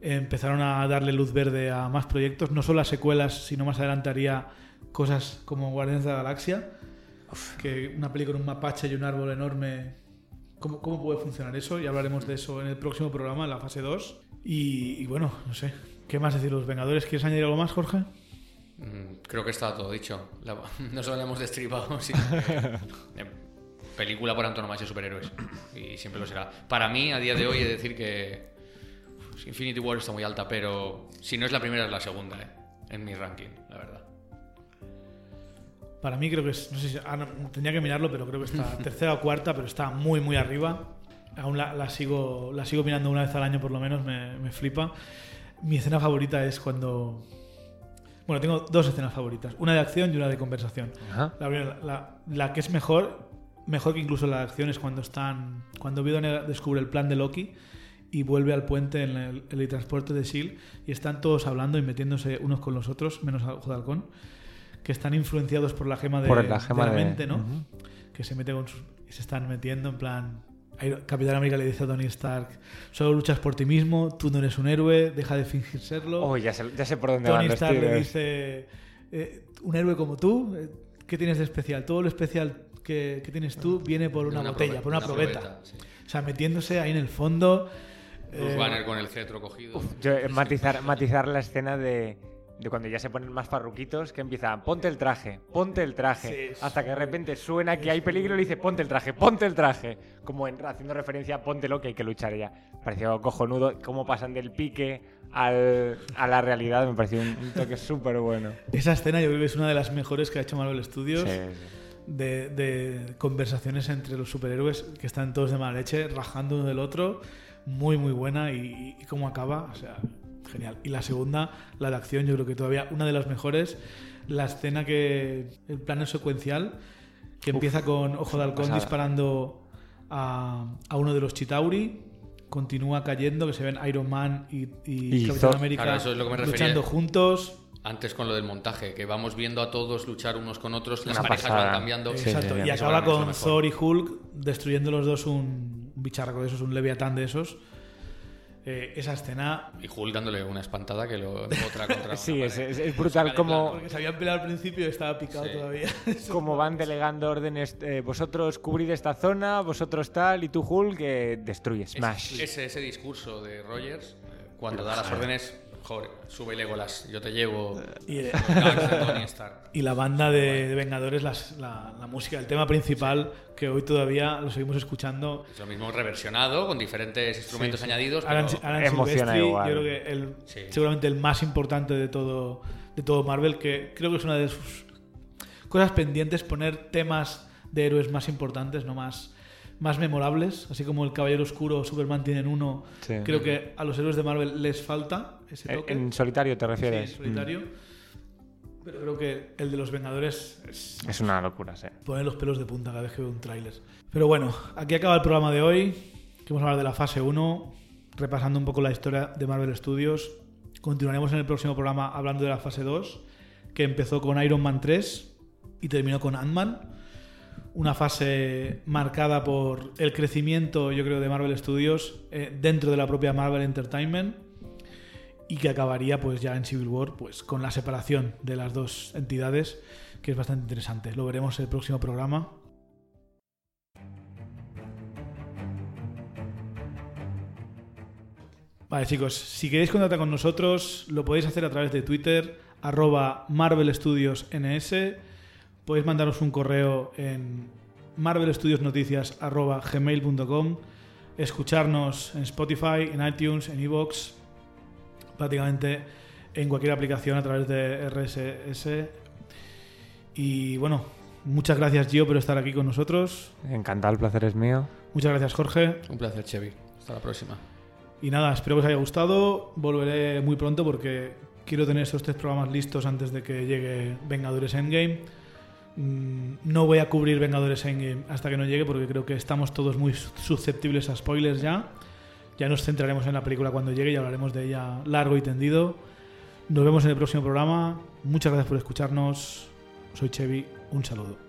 Empezaron a darle luz verde a más proyectos, no solo a secuelas, sino más adelante haría cosas como Guardianes de la Galaxia, que una peli con un mapache y un árbol enorme. ¿Cómo, ¿Cómo puede funcionar eso? Y hablaremos de eso en el próximo programa, en la fase 2. Y, y bueno, no sé. ¿Qué más decir los Vengadores? ¿Quieres añadir algo más, Jorge? Mm, Creo que está todo dicho. La- no solo le hemos destripado, <laughs> película por antonomasia de superhéroes. Y siempre lo será. Para mí, a día de hoy, he de decir que Infinity War está muy alta, pero si no es la primera, es la segunda, eh, en mi ranking, la verdad. Para mí creo que es, no sé si, ah, no, tendría que mirarlo, pero creo que está <laughs> tercera o cuarta, pero está muy, muy arriba. Aún la, la sigo, la sigo mirando una vez al año por lo menos, me, me flipa. Mi escena favorita es cuando... Bueno, tengo dos escenas favoritas, una de acción y una de conversación. La, la- la que es mejor, mejor que incluso la de acción, es cuando están. Cuando Vidone descubre el plan de Loki y vuelve al puente en el, el transporte de Shield y están todos hablando y metiéndose unos con los otros, menos a Ojo de Halcón, que están influenciados por la gema de, Por la gema de la de- mente, ¿no? Ujú. Que se mete con sus. y se están metiendo en plan. Capitán América le dice a Tony Stark: Solo luchas por ti mismo, tú no eres un héroe, deja de fingir serlo. Oh, ya sé, ya sé por dónde Tony van los Stark le dice, eh, un héroe como tú, eh, ¿qué tienes de especial? Todo lo especial que, que tienes tú viene por una, botella, por una, probeta. sí. O sea, metiéndose ahí en el fondo. Bruce eh, Banner con el cetro cogido. Yo, matizar, matizar la escena de, de cuando ya se ponen más farruquitos, que empieza, ponte el traje, ponte el traje, sí. hasta que de repente suena que hay peligro y le dice, ponte el traje, ponte el traje, como en- haciendo referencia a póntelo que hay que luchar ya. Pareció cojonudo cómo pasan del pique al- a la realidad, me pareció un, un toque súper bueno. esa escena yo creo que es una de las mejores que ha hecho Marvel Studios. Sí, sí. De, de conversaciones entre los superhéroes que están todos de mala leche, rajando uno del otro. Muy, muy buena. Y, y cómo acaba, o sea, genial. Y la segunda, la de acción, yo creo que todavía una de las mejores. La escena que. El plano secuencial, que empieza con Ojo de Halcón pasada. disparando a, a uno de los Chitauri, continúa cayendo, que se ven Iron Man y, y Y Capitán Thor. América Claro, eso es lo que me refería. luchando juntos. Antes con lo del montaje, que vamos viendo a todos luchar unos con otros, las Una parejas pasada. van cambiando. Sí, Exacto. sí, y sí. Eso acaba con. Thor y Hulk destruyendo los dos un, un bicharraco de esos, un leviatán de esos. Eh, esa escena. Y Hulk dándole una espantada que lo <laughs> otra contra una Sí, es, pared. es- es brutal como, Porque se habían peleado al principio y estaba picado Sí. todavía. <laughs> como van delegando órdenes. eh, vosotros cubrid esta zona, vosotros tal, y tú Hulk que destruye, smash. Es- ese, ese discurso de Rogers, eh, cuando da las órdenes, joder, sube Legolas, yo te llevo. Y, eh, Tony Stark. y la banda de, de Vengadores, las- la, la música, el tema principal, que hoy todavía lo seguimos escuchando. Es lo mismo reversionado, con diferentes instrumentos añadidos. Alan, pero- Alan emociona Silvestri, igual. yo creo que el, Sí. seguramente el más importante de todo, de todo Marvel, que creo que es una de sus cosas pendientes, poner temas de héroes más importantes, no más, más memorables, así como el Caballero Oscuro Superman tienen uno. Sí. Creo que a los héroes de Marvel les falta ese Eh, toque. En solitario te Sí, refieres. en solitario. Pero creo que el de los Vengadores es Mm. Es una locura, sí. poner los pelos de punta cada vez que veo un tráiler. Pero bueno, aquí acaba el programa de hoy, que vamos a hablar de la fase 1, repasando un poco la historia de Marvel Studios. Continuaremos en el próximo programa hablando de la fase 2, que empezó con Iron Man 3 y terminó con Ant-Man. Una fase marcada por el crecimiento, yo creo, de Marvel Studios eh, dentro de la propia Marvel Entertainment y que acabaría pues ya en Civil War pues con la separación de las dos entidades que es bastante interesante. Lo veremos en el próximo programa. Vale chicos, si queréis contactar con nosotros lo podéis hacer a través de Twitter arroba Marvel Studios NS podéis mandaros un correo en marvelstudiosnoticias arroba gmail.com escucharnos en Spotify, en iTunes, en iVoox prácticamente en cualquier aplicación a través de RSS. Y bueno, muchas gracias Gio por estar aquí con nosotros. Encantado, el placer es mío. Muchas gracias Jorge. Un placer, Chevy. Hasta la próxima. Y nada, espero que os haya gustado. Volveré muy pronto porque quiero tener estos tres programas listos antes de que llegue Vengadores Endgame. Mm, No voy a cubrir Vengadores Endgame hasta que no llegue porque creo que estamos todos muy susceptibles a spoilers ya. Ya nos centraremos en la película cuando llegue y hablaremos de ella largo y tendido. Nos vemos en el próximo programa. Muchas gracias por escucharnos. Soy Chevy. Un saludo.